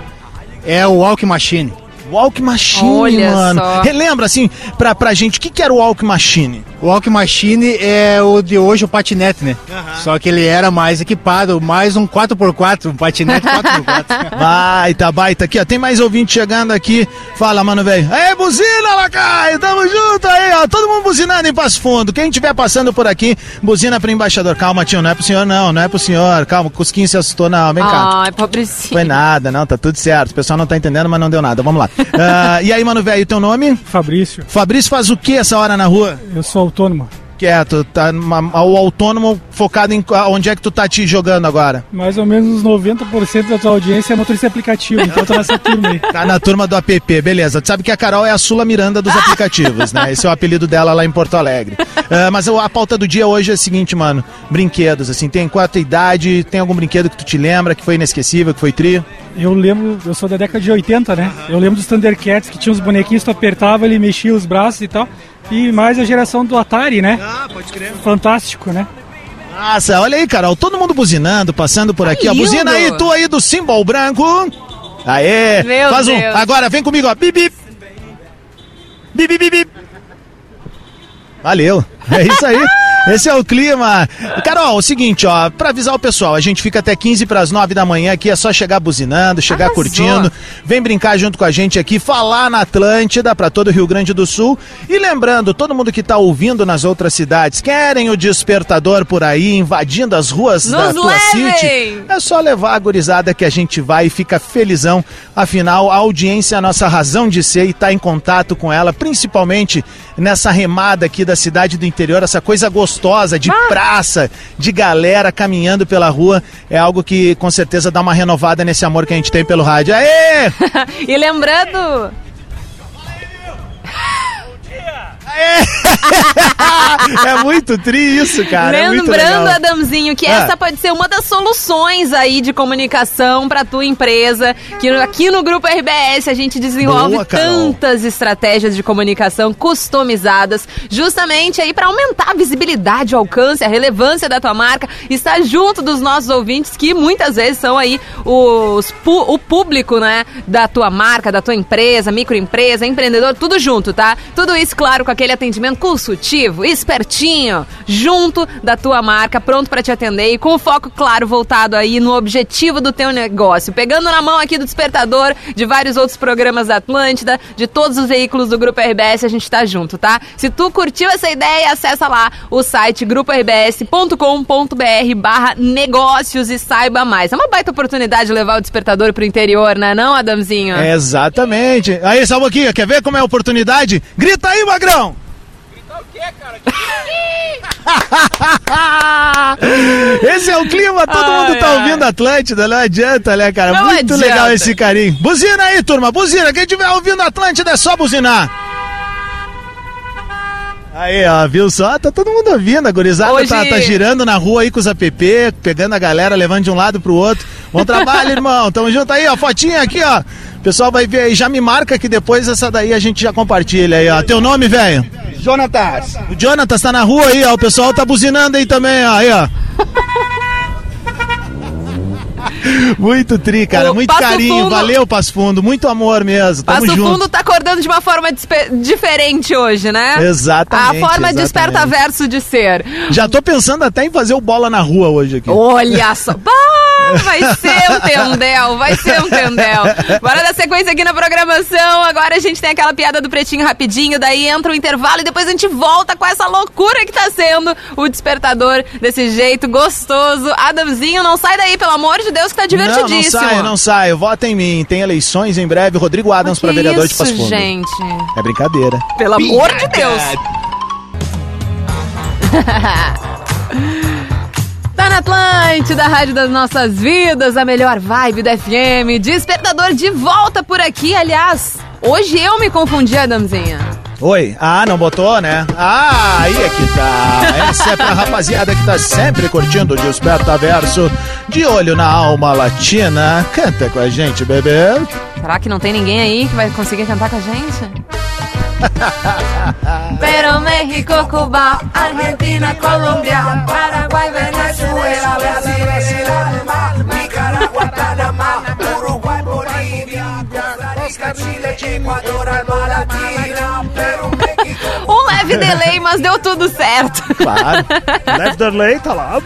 É o Walk Machine. Walk Machine, Olha mano. só. Relembra, assim, pra, pra gente, o que, que era o Walk Machine? O Walk Machine é o de hoje, o patinete, né? Só que ele era mais equipado, mais um 4x4, um patinete 4x4. *laughs* Baita, baita. Aqui, ó, tem mais ouvinte chegando aqui. Fala, mano, velho. Aí, buzina, Lacai, tamo junto aí, ó. Todo mundo buzinando em Passo Fundo. Quem estiver passando por aqui, buzina pro embaixador. Calma, tio, não é pro senhor, não. Não é pro senhor. Calma, o Cusquinho se assustou, não. Vem cá. Ai, pobrecinho. Foi nada, não, tá tudo certo. O pessoal não tá entendendo, mas não deu nada. Vamos lá. Ah, e aí, mano, velho, teu nome? Fabrício. Fabrício faz o que essa hora na rua? Eu sou autônomo. Quieto, tá o autônomo focado em onde é que tu tá te jogando agora? Mais ou menos uns 90% da tua audiência é motorista aplicativo, então tô nessa turma aí. Tá na turma do app, beleza. Tu sabe que a Carol é a Sula Miranda dos aplicativos, né? Esse é o apelido dela lá em Porto Alegre. Ah, mas a pauta do dia hoje é a seguinte, mano. Brinquedos, assim, tem qual a tua idade? Tem algum brinquedo que tu te lembra, que foi inesquecível, que foi tri? Eu lembro, eu sou da década de 80, né? Eu lembro dos Thundercats que tinha uns bonequinhos, tu apertava, ele mexia os braços e tal. E mais a geração do Atari, né? Ah, pode crer. Fantástico, né? Nossa, olha aí, Carol, todo mundo buzinando, passando por aqui, ó. lindo. Buzina aí, tu aí do símbolo branco. Aê! Meu Faz um. Deus. Agora vem comigo, ó. Bip. Bip, bip, bip, bip. Valeu. É isso aí. *laughs* Esse é o clima. Carol, o seguinte, ó, pra avisar o pessoal, a gente fica até 15 para as 9 da manhã aqui, é só chegar buzinando, chegar Arrasou. curtindo. Vem brincar junto com a gente aqui, falar na Atlântida para todo o Rio Grande do Sul. E lembrando, todo mundo que tá ouvindo nas outras cidades, querem o despertador por aí, invadindo as ruas da Nos tua levem! city? É só levar a gurizada que a gente vai e fica felizão. Afinal, a audiência é a nossa razão de ser e tá em contato com ela, principalmente nessa remada aqui da cidade do interior, essa coisa gostosa de praça, de galera caminhando pela rua, é algo que com certeza dá uma renovada nesse amor que a gente tem pelo rádio. Aê! *laughs* e lembrando. *laughs* é muito tri isso, cara. é Lembrando, legal. Adamzinho, que Ah. essa pode ser uma das soluções aí de comunicação para tua empresa. Que aqui no Grupo RBS a gente desenvolve Boa, tantas estratégias de comunicação customizadas, justamente aí para aumentar a visibilidade, o alcance, a relevância da tua marca, estar junto dos nossos ouvintes que muitas vezes são aí os o público, né, da tua marca, da tua empresa, microempresa, empreendedor, tudo junto, tá? Tudo isso, claro, com aquele atendimento consultivo, espertinho, junto da tua marca, pronto pra te atender e com foco, claro, voltado aí no objetivo do teu negócio. Pegando na mão aqui do Despertador, de vários outros programas da Atlântida, de todos os veículos do Grupo RBS, a gente tá junto, tá? Se tu curtiu essa ideia, acessa lá o site gruporbs.com.br barra negócios e saiba mais. É uma baita oportunidade de levar o Despertador pro interior, né não, Adamzinho? Exatamente. Aí, um pouquinho, quer ver como é a oportunidade? Grita aí, Magrão! *laughs* Esse é o clima, todo mundo tá ouvindo Atlântida, não adianta, né, cara? Não Muito adianta. legal esse carinho. Buzina aí, turma, buzina. Quem estiver ouvindo Atlântida é só buzinar. Aí, ó, viu só? Tá todo mundo ouvindo, a gurizada Hoje- tá, tá girando na rua aí com os app, pegando a galera, levando de um lado pro outro. Bom trabalho, irmão. Tamo junto aí, ó, fotinha aqui, ó. O pessoal vai ver aí, já me marca que depois essa daí a gente já compartilha aí, ó. Teu nome, velho? Jonatas. O Jonatas tá na rua aí, ó. O pessoal tá buzinando aí também, ó. Aí, ó. Muito tri, cara. O muito Passo carinho. Fundo- Valeu, Passo Fundo. Muito amor mesmo. Tamo Passo junto. Fundo tá acordando de uma forma diferente hoje, né? Exatamente, A forma exatamente. desperta verso de ser. Já tô pensando até em fazer o bola na rua hoje aqui. Olha só. Vai ser um tendel, vai ser um tendel. Bora dar sequência aqui na programação. Agora a gente tem aquela piada do pretinho rapidinho, daí entra o intervalo e depois a gente volta com essa loucura que tá sendo o despertador desse jeito gostoso. Adamzinho, não sai daí, pelo amor de Deus, que tá Não, não divertidíssimo. saio, não saio. Vota em mim. Tem eleições em breve. Rodrigo Adams pra vereador de isso, Passo Fundo. gente. É brincadeira. Pelo amor de Deus. *laughs* Tá na Atlântida, rádio das nossas vidas, a melhor vibe da FM. Despertador de volta por aqui. Aliás, hoje eu me confundi, Adamzinha. Oi. Ah, não botou, né? Ah, aí é que tá. Essa é pra rapaziada que tá sempre curtindo o Desperta Verso. De olho na alma latina. Canta com a gente, bebê. Será que não tem ninguém aí que vai conseguir cantar com a gente? *laughs* Pero México, Cuba, Argentina, Colômbia, Paraguai, Venezuela, Brasil, Nicaragua, Panamá, Uruguai, Bolívia, Costa Rica, Chile, Equador, Alma Latina, Peru, México. Um leve delay, mas deu tudo certo. Claro. *laughs* Leve delay, tá lá.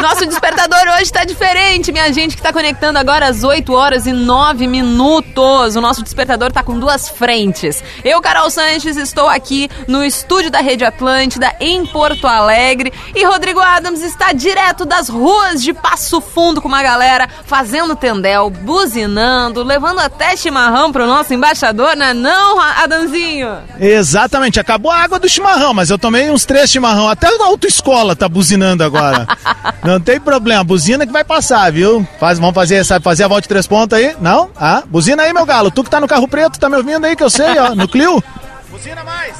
Nosso despertador hoje tá diferente, minha gente que tá conectando agora às 8 horas e 9 minutos. O nosso despertador tá com duas frentes. Eu, Carol Sanches, estou aqui no estúdio da Rede Atlântida, em Porto Alegre. E Rodrigo Adams está direto das ruas de Passo Fundo com uma galera fazendo tendel, buzinando, levando até chimarrão pro nosso embaixador, né? Não, Adamzinho? Exatamente, acabou a água do chimarrão, mas eu tomei uns três chimarrão. Até a autoescola tá buzinando agora. *laughs* Não tem problema, buzina que vai passar, viu? Faz, vamos fazer, sabe fazer a volta de três pontos aí? Não? Ah, buzina aí, meu galo. Tu que tá no carro preto, tá me ouvindo aí que eu sei, ó, no Clio? Buzina mais.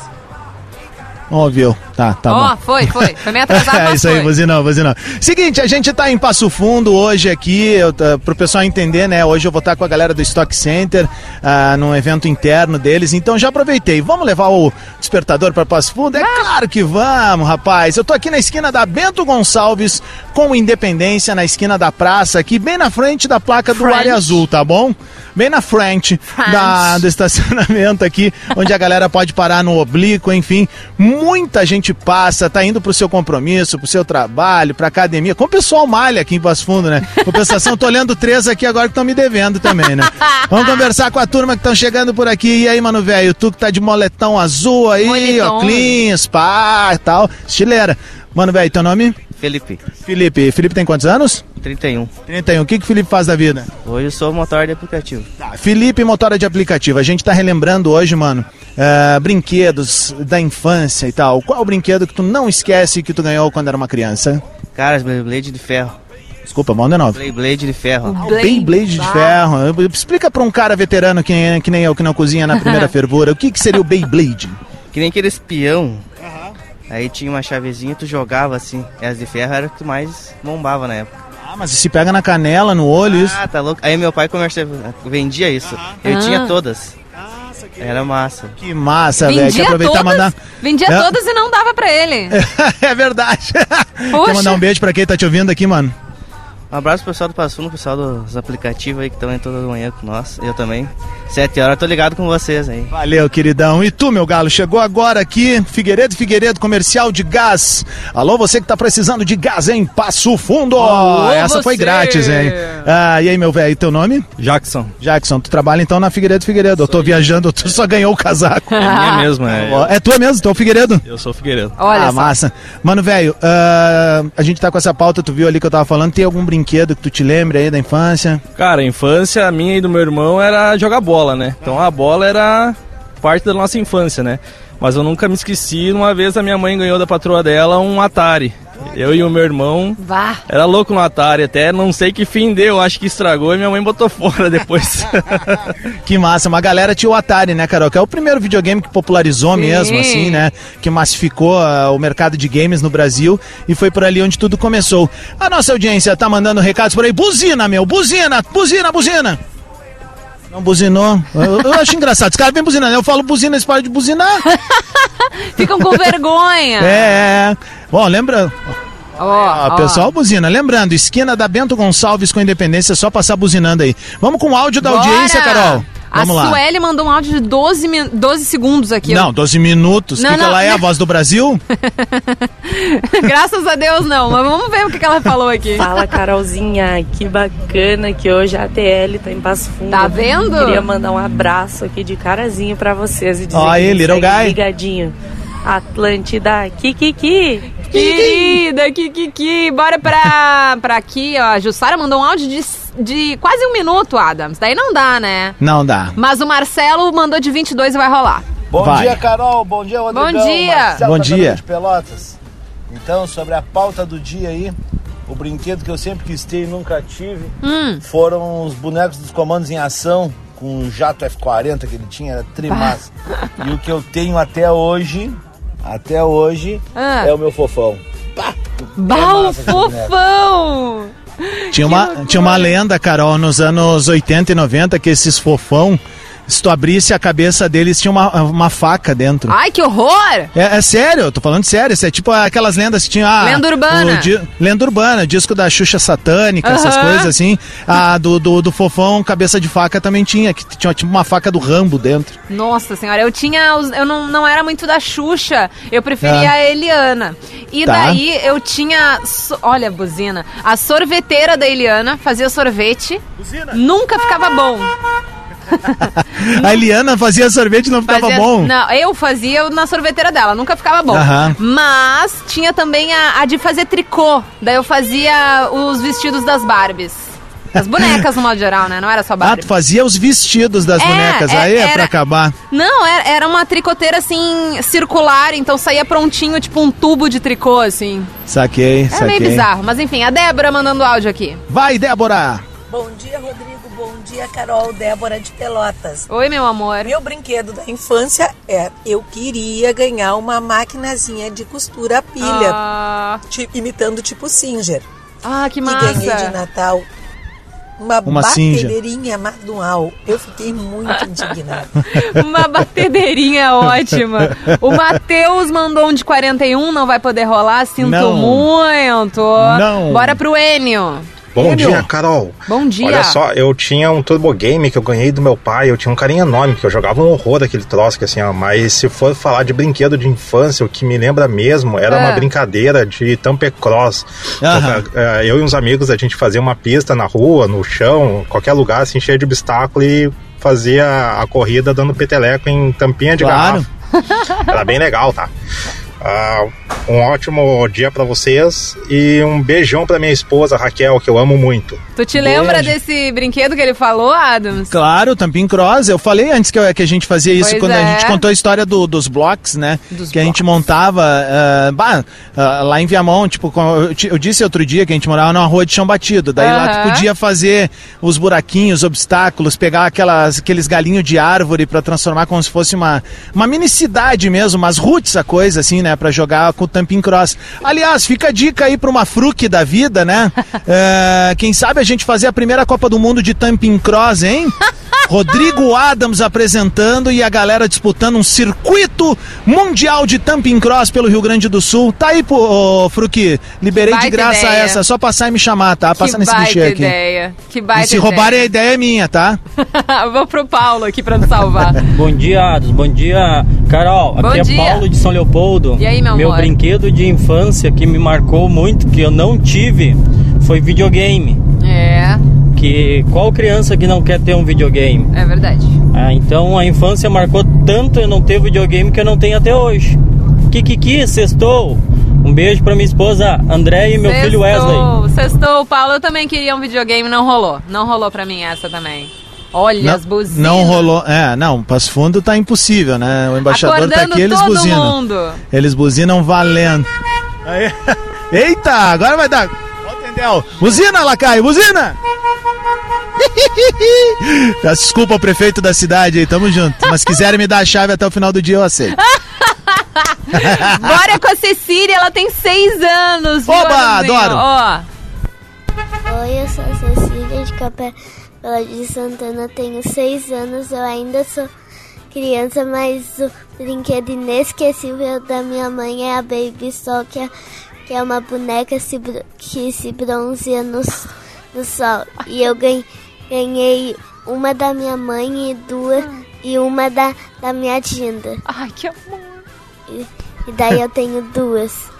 Não ouviu. Tá, tá Ó, bom. foi, foi. Foi meio atrasado, *laughs* é isso aí, buzinão, buzinão. Seguinte, a gente tá em Passo Fundo hoje aqui, eu, tá, pro pessoal entender, né? Hoje eu vou estar com a galera do Stock Center, ah, num evento interno deles, então já aproveitei. Vamos levar o despertador para Passo Fundo? É claro que vamos, rapaz. Eu tô aqui na esquina da Bento Gonçalves com Independência, na esquina da praça, aqui bem na frente da placa do. Área Azul, tá bom? Bem na frente da, do estacionamento aqui, onde a galera pode parar no oblíquo, enfim. Muita gente passa, tá indo pro seu compromisso, pro seu trabalho, pra academia. Como o pessoal malha aqui em Passo Fundo, né? Compensação, tô olhando três aqui agora que estão me devendo também, né? Vamos *laughs* conversar com a turma que estão chegando por aqui. E aí, mano, velho, tu que tá de moletão azul aí, Moletom. ó, clean, pá e tal. Estileira. Mano, velho, teu nome? Felipe, Felipe. Felipe tem quantos anos? 31. 31. O que que o Felipe faz da vida? Hoje eu sou motor de aplicativo. Felipe Motora de Aplicativo, a gente tá relembrando hoje, mano, eh, brinquedos da infância e tal. Qual o brinquedo que tu não esquece que tu ganhou quando era uma criança? Cara, as Beyblade de ferro. Desculpa, mão de novo. Beyblade de ferro. Beyblade de ferro. Explica pra um cara veterano que, que nem eu, que não cozinha na primeira *laughs* fervura, o que, que seria o Beyblade? Que nem aquele espião. Aí tinha uma chavezinha, tu jogava assim. E as de ferro era o que mais bombava na época. Ah, mas se pega na canela, no olho, isso. Ah, tá louco. Aí meu pai comercia, vendia isso. Eu Ah. tinha todas. Era massa. Que massa, velho. Quer Vendia aproveitar e todas, mandar. vendia É. todas e não dava pra ele. *laughs* é verdade. *laughs* Poxa. Quer mandar um beijo pra quem tá te ouvindo aqui, mano? Um abraço pro pessoal do Passo Fundo, pessoal dos aplicativos aí que estão aí toda manhã com nós. Eu também. Sete horas, tô ligado com vocês aí. Valeu, queridão. E tu, meu galo, chegou agora aqui, Figueiredo Figueiredo, comercial de gás. Alô, você que tá precisando de gás em Passo Fundo. Alô, Essa foi você. grátis, hein? Ah, e aí, meu velho, teu nome? Jackson. Jackson, tu trabalha então na Figueiredo Figueiredo. Eu tô viajando, tu só ganhou o casaco. É minha *laughs* mesmo, é. É tua mesmo, tu é o Figueiredo? Eu sou o Figueiredo. ah, massa. Mano, velho, ah, a gente tá com essa pauta, tu viu ali que eu tava falando, tem algum brinquedo que tu te lembra aí da infância? Cara, a infância minha e do meu irmão era jogar bola, né? Então a bola era parte da nossa infância, né? Mas eu nunca me esqueci, uma vez a minha mãe ganhou da patroa dela um Atari. Eu e o meu irmão Vá. era louco no Atari, até não sei que fim deu, acho que estragou e minha mãe botou *laughs* fora depois. *laughs* Que massa, uma galera tinha o Atari, né, Carol? Que é o primeiro videogame que popularizou Sim. mesmo, assim, né? Que massificou ah, o mercado de games no Brasil e foi por ali onde tudo começou. A nossa audiência tá mandando recados por aí. Buzina, meu, buzina, buzina, buzina. Não buzinou? Eu, eu acho engraçado. Os caras vêm buzinando. Eu falo buzina, eles param de buzinar. *laughs* Ficam com vergonha. É, é. Bom, lembra. Ó, Ah, pessoal, buzina. Lembrando, esquina da Bento Gonçalves com Independência, é só passar buzinando aí. Vamos com o áudio da Bora! audiência, Carol. A Vamos lá. Sueli mandou um áudio de 12, min- 12 segundos aqui. Não, 12 minutos. O Não, que, ela é? A voz do Brasil? *laughs* Graças a Deus não, mas vamos ver o que, que ela falou aqui. Fala, Carolzinha, que bacana que hoje a ATL tá em Passo Fundo. Tá vendo? Queria mandar um abraço aqui de carazinho pra vocês e dizer Ó me little guy. ligadinho. Atlântida, Kikiki. Querida, Kikiki, bora pra, pra aqui, ó. A Jussara mandou um áudio de, de quase um minuto, Adams. Daí não dá, né? Não dá. Mas o Marcelo mandou de 22 e vai rolar. Bom Vai. dia, Carol. Bom dia, Rodrigão. Bom dia. Marcelo Bom dia. De Pelotas. Então, sobre a pauta do dia aí, o brinquedo que eu sempre quis ter e nunca tive Hum. foram os bonecos dos comandos em ação com o jato F40 que ele tinha, era trimassa. e o que eu tenho até hoje, até hoje, Ah. é o meu fofão. Bah, massa esse boneco. fofão! Tinha uma, tinha uma lenda, Carol, nos anos 80 e 90, que esses fofão, se tu abrisse a cabeça deles, tinha uma, uma faca dentro. Ai, que horror! É, é sério, eu tô falando sério. Isso é tipo aquelas lendas que tinha. ah, Lenda urbana. o lenda urbana, disco da Xuxa Satânica, essas coisas assim. A do, do, do fofão, cabeça de faca também tinha, que tinha tipo uma faca do Rambo dentro. Nossa senhora, eu tinha. Eu não, não era muito da Xuxa, eu preferia Ah. a Eliana. E Tá. daí eu tinha. Olha, buzina. A sorveteira da Eliana fazia sorvete. Nunca ficava bom. A Eliana fazia sorvete e não ficava Fazia- bom. Não, eu fazia na sorveteira dela, nunca ficava bom. Aham. Mas tinha também a, a de fazer tricô. Daí eu fazia os vestidos das Barbies. As bonecas, no modo geral, né? Não era só Ah, Barbie. tu fazia os vestidos das É, bonecas. é, Aí é era- pra acabar. Não, era, era uma tricoteira assim, circular, então saía prontinho, tipo um tubo de tricô, assim. Saquei, Era saquei. meio bizarro, mas enfim, a Débora mandando áudio aqui. Vai, Débora! Bom dia, Rodrigo. Bom dia, Carol. Débora de Pelotas. Oi, meu amor. Meu brinquedo da infância é eu queria ganhar uma maquinazinha de costura a pilha, Ah, imitando tipo Singer. ah que Que massa. ganhei de Natal. Uma, Uma batedeirinha manual. Eu fiquei muito indignada. *laughs* Uma batedeirinha ótima. O Matheus mandou um de 41, não vai poder rolar, sinto Não. muito. Não. Bora pro Enio. Bom dia, Carol. Bom dia. Olha só, eu tinha um Turbo Game que eu ganhei do meu pai, eu tinha um carinho enorme, que eu jogava um horror daquele troço, que assim, ó, mas se for falar de brinquedo de infância, o que me lembra mesmo era É. uma brincadeira de Tamper Cross. Aham. Eu, eh, eu e uns amigos, a gente fazia uma pista na rua, no chão, qualquer lugar, assim, cheio de obstáculo e fazia a corrida dando peteleco em tampinha de Claro. garrafa. Era bem legal, tá? Ah, um ótimo dia pra vocês e um beijão pra minha esposa Raquel, que eu amo muito. Tu te lembra Beijo. desse brinquedo que ele falou, Adams? Claro, Tampin Cross. Eu falei antes que, eu- que a gente fazia isso Pois quando a é. gente contou a história do- dos blocos, né? que a gente montava ah, bah, ah, lá em Viamão, tipo, eu, eu disse outro dia que a gente morava numa rua de chão batido. Daí lá tu podia fazer os buraquinhos, obstáculos, pegar aquelas, aqueles galinhos de árvore pra transformar como se fosse uma, uma mini cidade mesmo, umas roots a coisa, assim, né? Pra jogar com o Tampin Cross. Aliás, fica a dica aí pra uma fruque da vida, né? *laughs* Eh, quem sabe a gente fazer a primeira Copa do Mundo de Tampin Cross, hein? *laughs* Rodrigo Adams apresentando e a galera disputando um circuito mundial de Tamping Cross pelo Rio Grande do Sul. Tá aí, pô, ô, Fruki. Liberei de graça ideia. essa. Só passar e me chamar, tá? Passa que nesse guichê aqui. ideia. Que E baita se roubarem a ideia é minha, tá? ideia. *laughs* Vou pro Paulo aqui pra me salvar. *laughs* Bom dia, Ados. Bom dia, Carol. Bom Aqui dia. é Paulo de São Leopoldo. E aí, meu amor? brinquedo de infância que me marcou muito, que eu não tive, foi videogame. É, Que qual criança que não quer ter um videogame? é verdade. Ah, então a infância marcou tanto eu não ter videogame que eu não tenho até hoje. Kikiki, sextou. Um beijo pra minha esposa André e meu filho Wesley. Sextou, Sextou, Paulo. Eu também queria um videogame, não rolou. Não rolou pra mim essa também. Olha Não, as buzinas. não rolou. É, não, Passo Fundo tá impossível, né? O embaixador tá Acordando aqui, eles todo buzinam. mundo. Eles buzinam valendo. Aí. Eita, agora vai dar. Ó, o Tendel. Buzina, Lacaio, buzina! *laughs* Peço desculpa ao prefeito da cidade aí, tamo junto. Mas se quiserem me dar a chave até o final do dia, eu aceito. *laughs* Bora com a Cecília, ela tem seis anos. Oba, adoro. Ó, Oi, eu sou a Cecília de Capela de Santana, tenho seis anos, eu ainda sou criança, mas o brinquedo inesquecível da minha mãe é a Baby Sol, que é, que é uma boneca se que se bronzeia no, no sol. E eu ganhei, ganhei uma da minha mãe e duas e uma da, da minha Dinda. Ai, que amor! E, e daí eu tenho duas.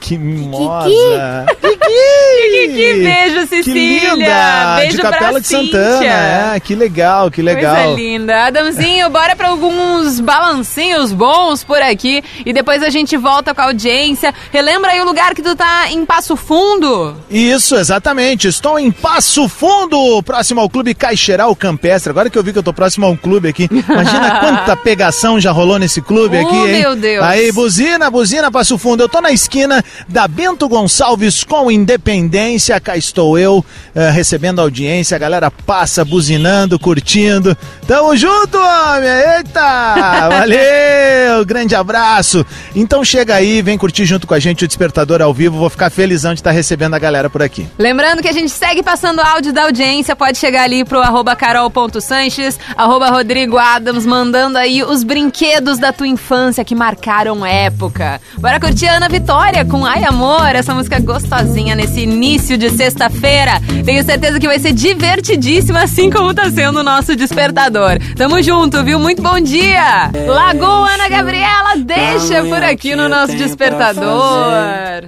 Que mimosa! Que, que *laughs* beijo, Que Cecília! linda! Beijo de Capela de Cíntia. Santana, é, que legal, que legal. Coisa linda. Adamzinho, bora pra alguns balancinhos bons por aqui e depois a gente volta com a audiência. Relembra aí o lugar que tu tá em Passo Fundo? Isso, exatamente. Estou em Passo Fundo, próximo ao Clube Caixeral Campestre. Agora que eu vi que eu tô próximo a um clube aqui, imagina *laughs* quanta pegação já rolou nesse clube Oh, aqui, hein? meu Deus. Aí, buzina, buzina, Passo Fundo. Eu tô na esquina da Bento Gonçalves com Independência. Cá estou eu, eh, recebendo audiência. A galera passa buzinando, curtindo. Tamo junto, homem! Eita! *laughs* Valeu! Grande abraço. Então chega aí, vem curtir junto com a gente o Despertador ao vivo. Vou ficar felizão de estar recebendo a galera por aqui. Lembrando que a gente segue passando áudio da audiência, pode chegar ali pro arroba carol.sanches, arroba Rodrigo Adams, mandando aí os brinquedos da tua infância que marcaram época. Bora curtir a Ana Vitória com Ai Amor, essa música gostosinha nesse início de sexta-feira. Tenho certeza que vai ser divertidíssima, assim como tá sendo o nosso despertador. Tamo junto, viu? Muito bom dia! Lagoa Ana Gabriela, deixa por aqui no nosso despertador.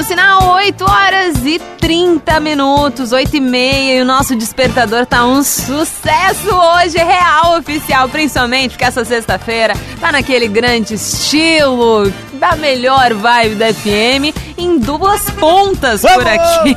No sinal, 8 horas e 30 minutos, 8 e meia, e o nosso despertador tá um sucesso hoje, real, oficial, principalmente porque essa sexta-feira tá naquele grande estilo, da melhor vibe da FM, em duas pontas por aqui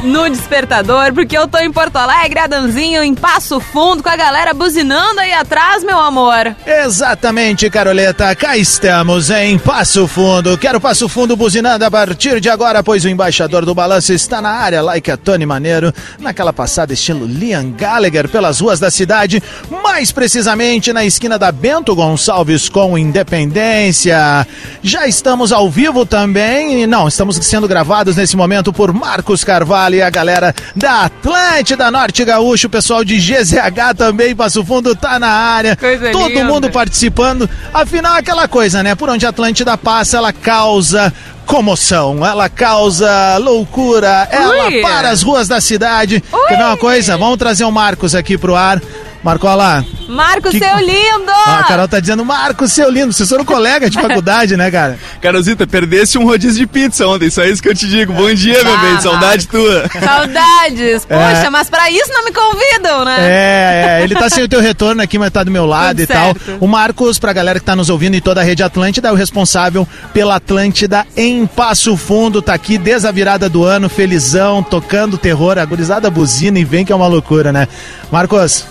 *laughs* no despertador, porque eu tô em Porto Alegre, Adamzinho, em Passo Fundo, com a galera buzinando aí atrás, meu amor. Exatamente, Caroleta. Cá estamos em Passo Fundo. Quero Passo Fundo buzinando a partir de agora, pois o embaixador do balanço está na área, like a Tony Maneiro, naquela passada estilo Liam Gallagher pelas ruas da cidade, mais precisamente na esquina da Bento Gonçalves com Independência. Já estamos ao vivo também, não, estamos sendo gravados nesse momento por Marcos Carvalho e a galera da Atlântida Norte Gaúcho, o pessoal de GZH também, Passo Fundo tá na área. Coisa Todo linda. mundo participando. Afinal, aquela coisa, né? Por onde a Atlântida passa, ela causa comoção, ela causa loucura, ela Ui. para as ruas da cidade. Quer ver uma coisa? Vamos trazer o Marcos aqui pro ar. Marcola. Marcos, Que- seu lindo! Ah, a Carol tá dizendo, Marcos, seu lindo. Vocês foram colega de *laughs* faculdade, né, cara? Carolzita, perdesse um rodízio de pizza ontem, só isso que eu te digo. Bom dia, meu Ah, bem, saudade tua. Saudades! *laughs* Poxa, É. mas pra isso não me convidam, né? É, é, ele tá sem o teu retorno aqui, mas tá do meu lado Tudo e tal. certo. O Marcos, pra galera que tá nos ouvindo em toda a rede Atlântida, é o responsável pela Atlântida em Passo Fundo. Tá aqui desde a virada do ano, felizão, tocando terror, a gurizada buzina e vem que é uma loucura, né? Marcos,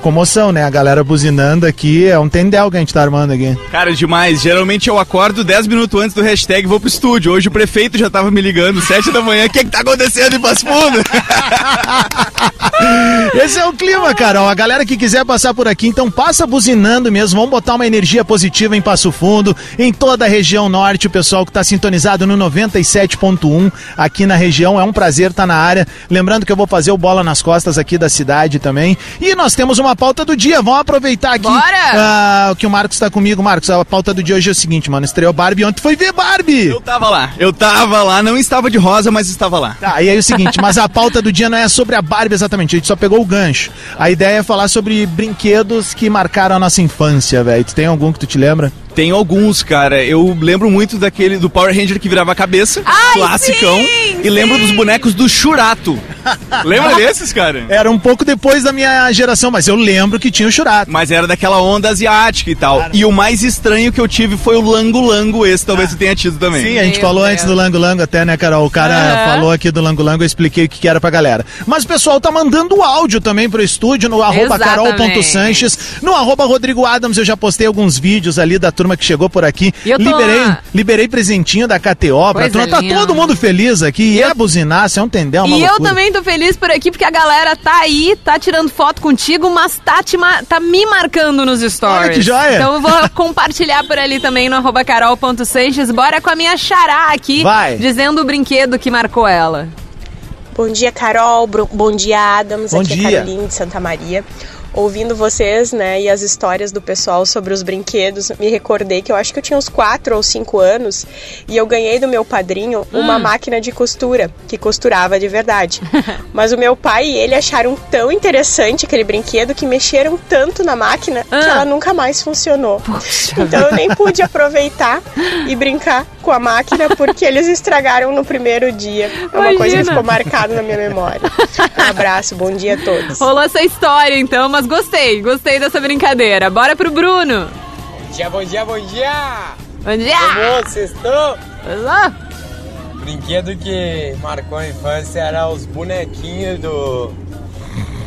comoção, né? A galera buzinando aqui, é um tendel que a gente tá armando aqui. Cara, demais. Geralmente eu acordo 10 minutos antes do hashtag e vou pro estúdio. Hoje o prefeito já tava me ligando, 7 da manhã. O que que tá acontecendo em Passo Fundo? *laughs* Esse é o clima, Carol. A galera que quiser passar por aqui, então passa buzinando mesmo. Vamos botar uma energia positiva em Passo Fundo, em toda a região norte. O pessoal que está sintonizado no 97.1 aqui na região. É um prazer estar na área. Lembrando que eu vou fazer o bola nas costas aqui da cidade também. E nós temos uma pauta do dia. Vamos aproveitar aqui ah, que o Marcos está comigo. Marcos, a pauta do dia hoje é o seguinte, mano. Estreou Barbie ontem foi ver Barbie. Eu tava lá, eu tava lá, não estava de rosa, mas estava lá. Tá, e aí é o seguinte, mas a pauta do dia não é sobre a Barbie exatamente, a gente só pegou o gancho. A ideia é falar sobre brinquedos que marcaram a nossa infância, velho. Tu tem algum que tu te lembra? Tem alguns, cara. Eu lembro muito daquele do Power Ranger que virava a cabeça, classicão. e lembro dos bonecos do Churato. Lembra *laughs* desses, cara? Era um pouco depois da minha geração, mas eu lembro que tinha o Churato. Mas era daquela onda asiática e tal. E o mais estranho que eu tive foi o Lango Lango, esse talvez você tenha tido também. Sim, a gente falou antes do Lango Lango até, né, Carol? O cara Aham. falou aqui do Lango Lango, eu expliquei o que, era pra galera. Mas o pessoal tá mandando áudio também pro estúdio, no arroba carol.sanches, no arroba Rodrigo Adams, eu já postei alguns vídeos ali da turma que chegou por aqui. E eu tô liberei, lá. liberei presentinho da KTO pra turma. Tá linda. todo mundo feliz aqui. E é buzinar, você não entendeu? É uma E eu loucura. também tô feliz por aqui, porque a galera tá aí, tá tirando foto contigo, mas tá, te ma- tá me marcando nos stories. Olha que joia. Então eu vou *laughs* compartilhar por ali também no arroba carol.sanches. Bora com a minha xará aqui, Vai. dizendo o brinquedo que marcou ela. Bom dia, Carol. Bom dia, Adams. Bom Aqui dia. é Caroline de Santa Maria. Ouvindo vocês, né, e as histórias do pessoal sobre os brinquedos, me recordei que eu acho que eu tinha uns 4 ou 5 anos e eu ganhei do meu padrinho uma Hum. máquina de costura, que costurava de verdade. *laughs* Mas o meu pai e ele acharam tão interessante aquele brinquedo que mexeram tanto na máquina que ela nunca mais funcionou. Então eu nem pude aproveitar e brincar com a máquina porque eles estragaram no primeiro dia. É uma coisa que ficou marcada na minha memória. Um abraço, bom dia a todos. Rolou essa história então, mas gostei, gostei dessa brincadeira. Bora pro Bruno. Bom dia, bom dia, bom dia! Bom dia! Como vocês estão? Olá! Brinquedo que marcou a infância era os bonequinhos do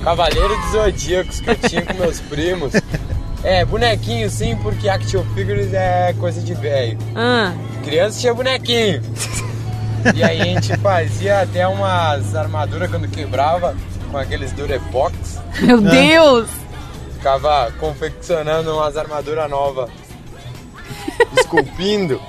Cavaleiro dos Zodíacos que eu tinha com meus primos. É, bonequinho sim, porque action figures é coisa de velho. Ah. Criança tinha bonequinho. E aí a gente fazia até umas armaduras quando quebrava com aqueles Durepox. Meu Deus! Ficava confeccionando umas armaduras novas. *laughs* Esculpindo.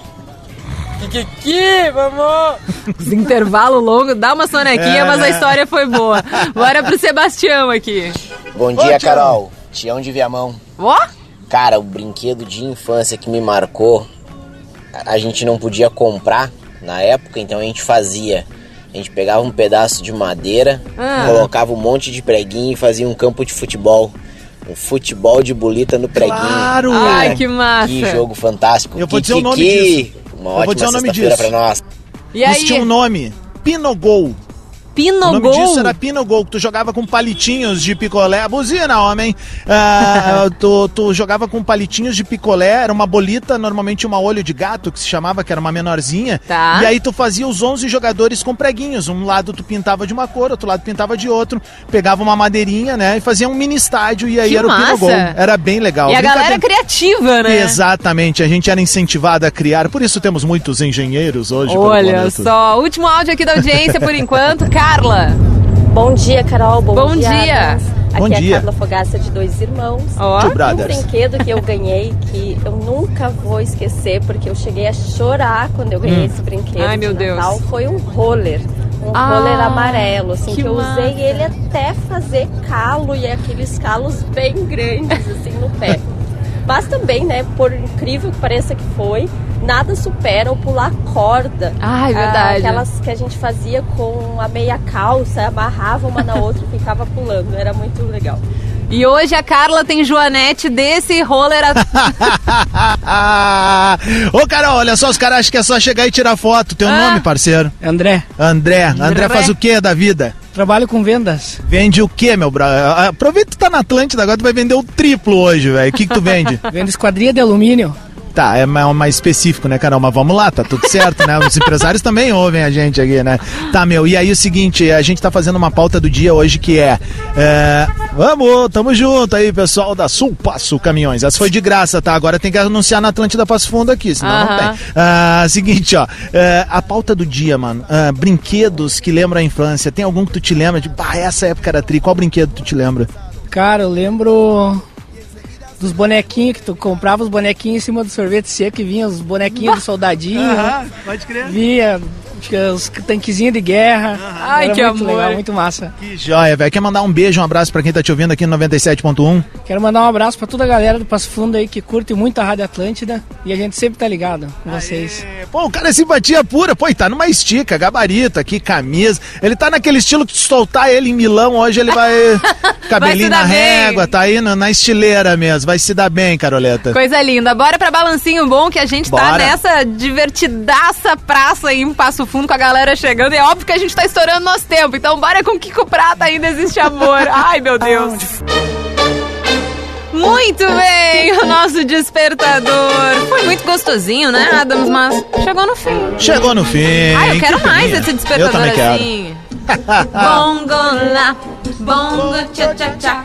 Kikiki, vamos! Os intervalos longos, dá uma sonequinha, É, mas a né? história foi boa. Bora pro Sebastião aqui. Bom dia, Carol. Tião de Viamão. Ó! Cara, o brinquedo de infância que me marcou, a a gente não podia comprar na época, então a gente fazia. A gente pegava um pedaço de madeira, Ah. colocava um monte de preguinho e fazia um campo de futebol. Um futebol de bolita no preguinho. Claro! Ai, que massa! Que jogo fantástico. Eu vou dizer o nome disso. Uma Eu vou ótima dizer o nome sexta-feira disso. pra nós. E Isso tinha um nome. Pinogol. O nome Pinogol? disso era Pinogol, que tu jogava com palitinhos de picolé. Buzina, homem! Ah, *laughs* tu, tu jogava com palitinhos de picolé, era uma bolita, normalmente uma olho de gato, que se chamava, que era uma menorzinha. Tá. E aí tu fazia os 11 jogadores com preguinhos. Um lado tu pintava de uma cor, outro lado pintava de outro. Pegava uma madeirinha, né? E fazia um mini estádio e aí Que era o massa! Pinogol. Era bem legal. E a galera criativa, né? Exatamente, a gente era incentivado a criar, por isso temos muitos engenheiros hoje. Olha só, último áudio aqui da audiência por enquanto. *laughs* Carla. Bom dia, Carol. Bom, Bom dia. dia. Aqui Bom é dia. a Carla Fogaça de Dois Irmãos. Ó. E um brinquedo que eu ganhei que eu nunca vou esquecer, porque eu cheguei a chorar quando eu ganhei Hum. esse brinquedo Ai, de meu Deus. Natal, foi um roller. Um Ah, roller amarelo, assim, que que, eu usei massa. ele até fazer calo e aqueles calos bem grandes, assim, no pé. *laughs* Mas também, né, por incrível que pareça que foi, nada supera o pular corda. Ah, é Ah, verdade. aquelas que a gente fazia com a meia calça, amarrava uma na outra e ficava pulando. Era muito legal. E hoje a Carla tem Joanete desse roller. Ah, *laughs* Ô, Carol, olha só, os caras acham que é só chegar e tirar foto. Teu nome, parceiro? André. André. André André. faz o que da vida? Trabalho com vendas. Vende o que, meu brother? Aproveita que tu tá na Atlântida, agora tu vai vender o triplo hoje, velho. O que que tu vende? *laughs* Vendo esquadria de alumínio. Tá, é mais, mais específico, né, Carol? Mas vamos lá, tá tudo certo, né? Os empresários também ouvem a gente aqui, né? Tá, meu, e aí o seguinte, a gente tá fazendo uma pauta do dia hoje que é. é vamos, tamo junto aí, pessoal da Sul Passo Caminhões. Essa foi de graça, tá? Agora tem que anunciar na Atlântida Passo Fundo aqui, senão não Aham. tem. Ah, seguinte, ó. é, a pauta do dia, mano. ah, brinquedos que lembram a infância. Tem algum que tu te lembra? De, bah, essa época era tri. Qual brinquedo tu te lembra? Cara, eu lembro dos bonequinhos que tu comprava os bonequinhos em cima do sorvete seco e vinha os bonequinhos do soldadinho. Aham, pode crer. Vinha os tanquezinhos de guerra. Ai, que muito amor. legal, muito massa. Que joia, velho. Quer mandar um beijo, um abraço pra quem tá te ouvindo aqui no 97.1? Quero mandar um abraço pra toda a galera do Passo Fundo aí que curte muito a Rádio Atlântida e a gente sempre tá ligado com vocês. Pô, o cara é simpatia pura. Pô, e tá numa estica, gabarito aqui, camisa. Ele tá naquele estilo que se soltar ele em Milão, hoje ele vai. *laughs* Cabelinho dar na bem. régua, tá aí na, na estileira mesmo. Vai se dar bem, Caroleta. Coisa linda. Bora pra balancinho bom que a gente tá Bora. nessa divertidaça praça aí em Passo Fundo com a galera chegando. E é óbvio que a gente tá estourando nosso tempo. Então bora com Kiko Prata, ainda existe amor. Ai, meu Deus. Muito bem, o nosso despertador. Foi muito gostosinho, né, Adams? Mas chegou no fim. Chegou no fim. Ai, eu quero que mais fininha. esse despertador Eu também quero. assim. Bongo lá, bongo tcha tcha tcha.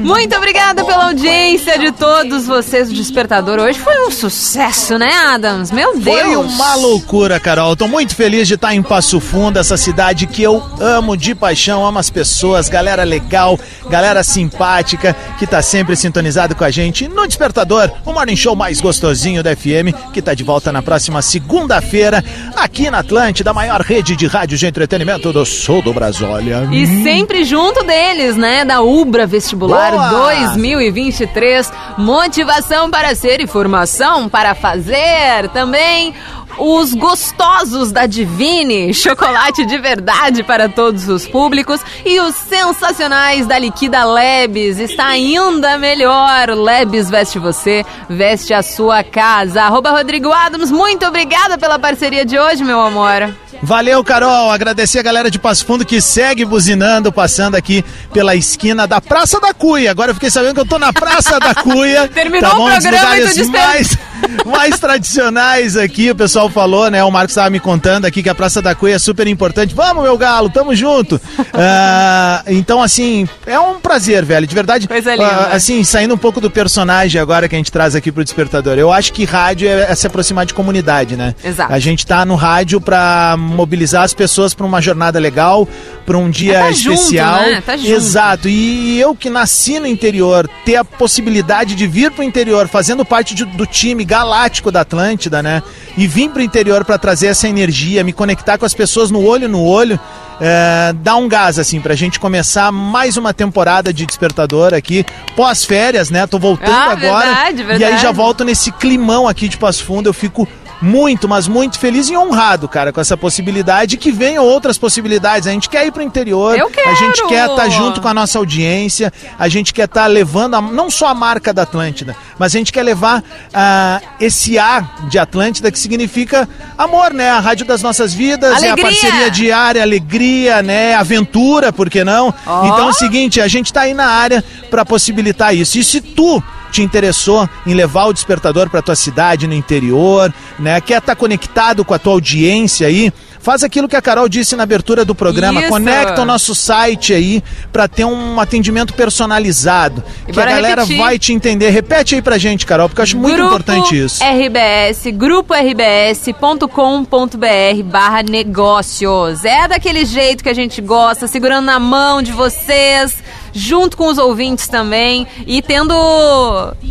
Muito obrigada pela audiência de todos vocês. O Despertador hoje foi um sucesso, né, Adams? Meu Deus. Foi uma loucura, Carol. Tô muito feliz de estar em Passo Fundo, essa cidade que eu amo de paixão, amo as pessoas, galera legal, galera simpática, que tá sempre sintonizado com a gente no Despertador, o morning show mais gostosinho da FM, que tá de volta na próxima segunda-feira, aqui na Atlântida, a maior rede de rádio de entretenimento do sul do Brasólia. E sempre junto deles, né? Da Ubra Vestibular Boa! 2023. Motivação para ser e formação para fazer. Também os gostosos da Divine, chocolate de verdade para todos os públicos. E os sensacionais da Liquida Lebes. Está ainda melhor. Lebes veste você, veste a sua casa. Arroba Rodrigo Adams, muito obrigada pela parceria de hoje, meu amor. Valeu, Carol. Agradecer a galera de Passo Fundo que segue buzinando, passando aqui pela esquina da Praça da Cuia. Agora eu fiquei sabendo que eu tô na Praça da *laughs* Cuia. Terminou tá o bom? Dos programa e tu mais, mais tradicionais aqui. O pessoal falou, né? O Marcos estava me contando aqui que a Praça da Cuia é super importante. Vamos, meu galo, tamo junto. Ah, então, assim, é um prazer, velho. De verdade. Coisa linda. ah, assim, saindo um pouco do personagem agora que a gente traz aqui pro Despertador. Eu acho que rádio é, é se aproximar de comunidade, né? Exato. A gente tá no rádio pra mobilizar as pessoas pra uma jornada legal, pra um dia É tá junto, especial. né? Tá junto. Exato. E eu que nasci no interior, ter a possibilidade de vir pro interior, fazendo parte de- do time galáctico da Atlântida, né? E vir pro interior pra trazer essa energia, me conectar com as pessoas no olho no olho. É, dá um gás, assim, pra gente começar mais uma temporada de Despertador aqui, pós-férias, né? Tô voltando Ah, agora. verdade, E aí verdade. já volto nesse climão aqui de Passo Fundo. Eu fico muito, mas muito feliz e honrado, cara, com essa possibilidade. Que venham outras possibilidades. A gente quer ir pro interior. Eu A gente quero! quer estar junto com a nossa audiência. A gente quer estar levando a- não só a marca da Atlântida, mas a gente quer levar ah, esse ar de Atlântida que significa amor, né? A rádio das nossas vidas, é a Alegria! parceria diária, alegria, né? Aventura, por que não? Ó. Então é o seguinte, a gente tá aí na área para possibilitar isso. E se tu te interessou em levar o despertador para tua cidade no interior, né? Quer estar conectado com a tua audiência aí? Faz aquilo que a Carol disse na abertura do programa. Isso. Conecta o nosso site aí para ter um atendimento personalizado. E que a galera repetir. vai te entender. Repete aí pra gente, Carol, porque eu acho muito Grupo importante isso. RBS, grupo-rbs.com.br barra negócios. É daquele jeito que a gente gosta, segurando na mão de vocês, junto com os ouvintes também e tendo.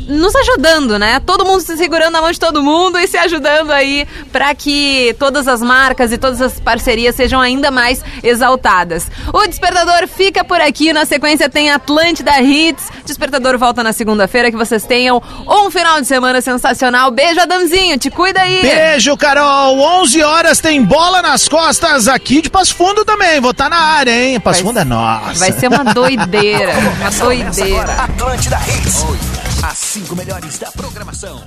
nos ajudando, né? Todo mundo se segurando na mão de todo mundo e se ajudando aí para que todas as marcas e todas as parcerias sejam ainda mais exaltadas. O Despertador fica por aqui, na sequência tem Atlântida Hits. Despertador volta na segunda-feira, que vocês tenham um final de semana sensacional. Beijo, Adamzinho, te cuida aí. Beijo, Carol. 11 horas tem bola nas costas aqui de Passo Fundo também. Vou estar na área, hein? Passo Fundo é nossa. Vai ser uma *laughs* doideira, uma doideira. Atlântida Hits. As cinco melhores da programação.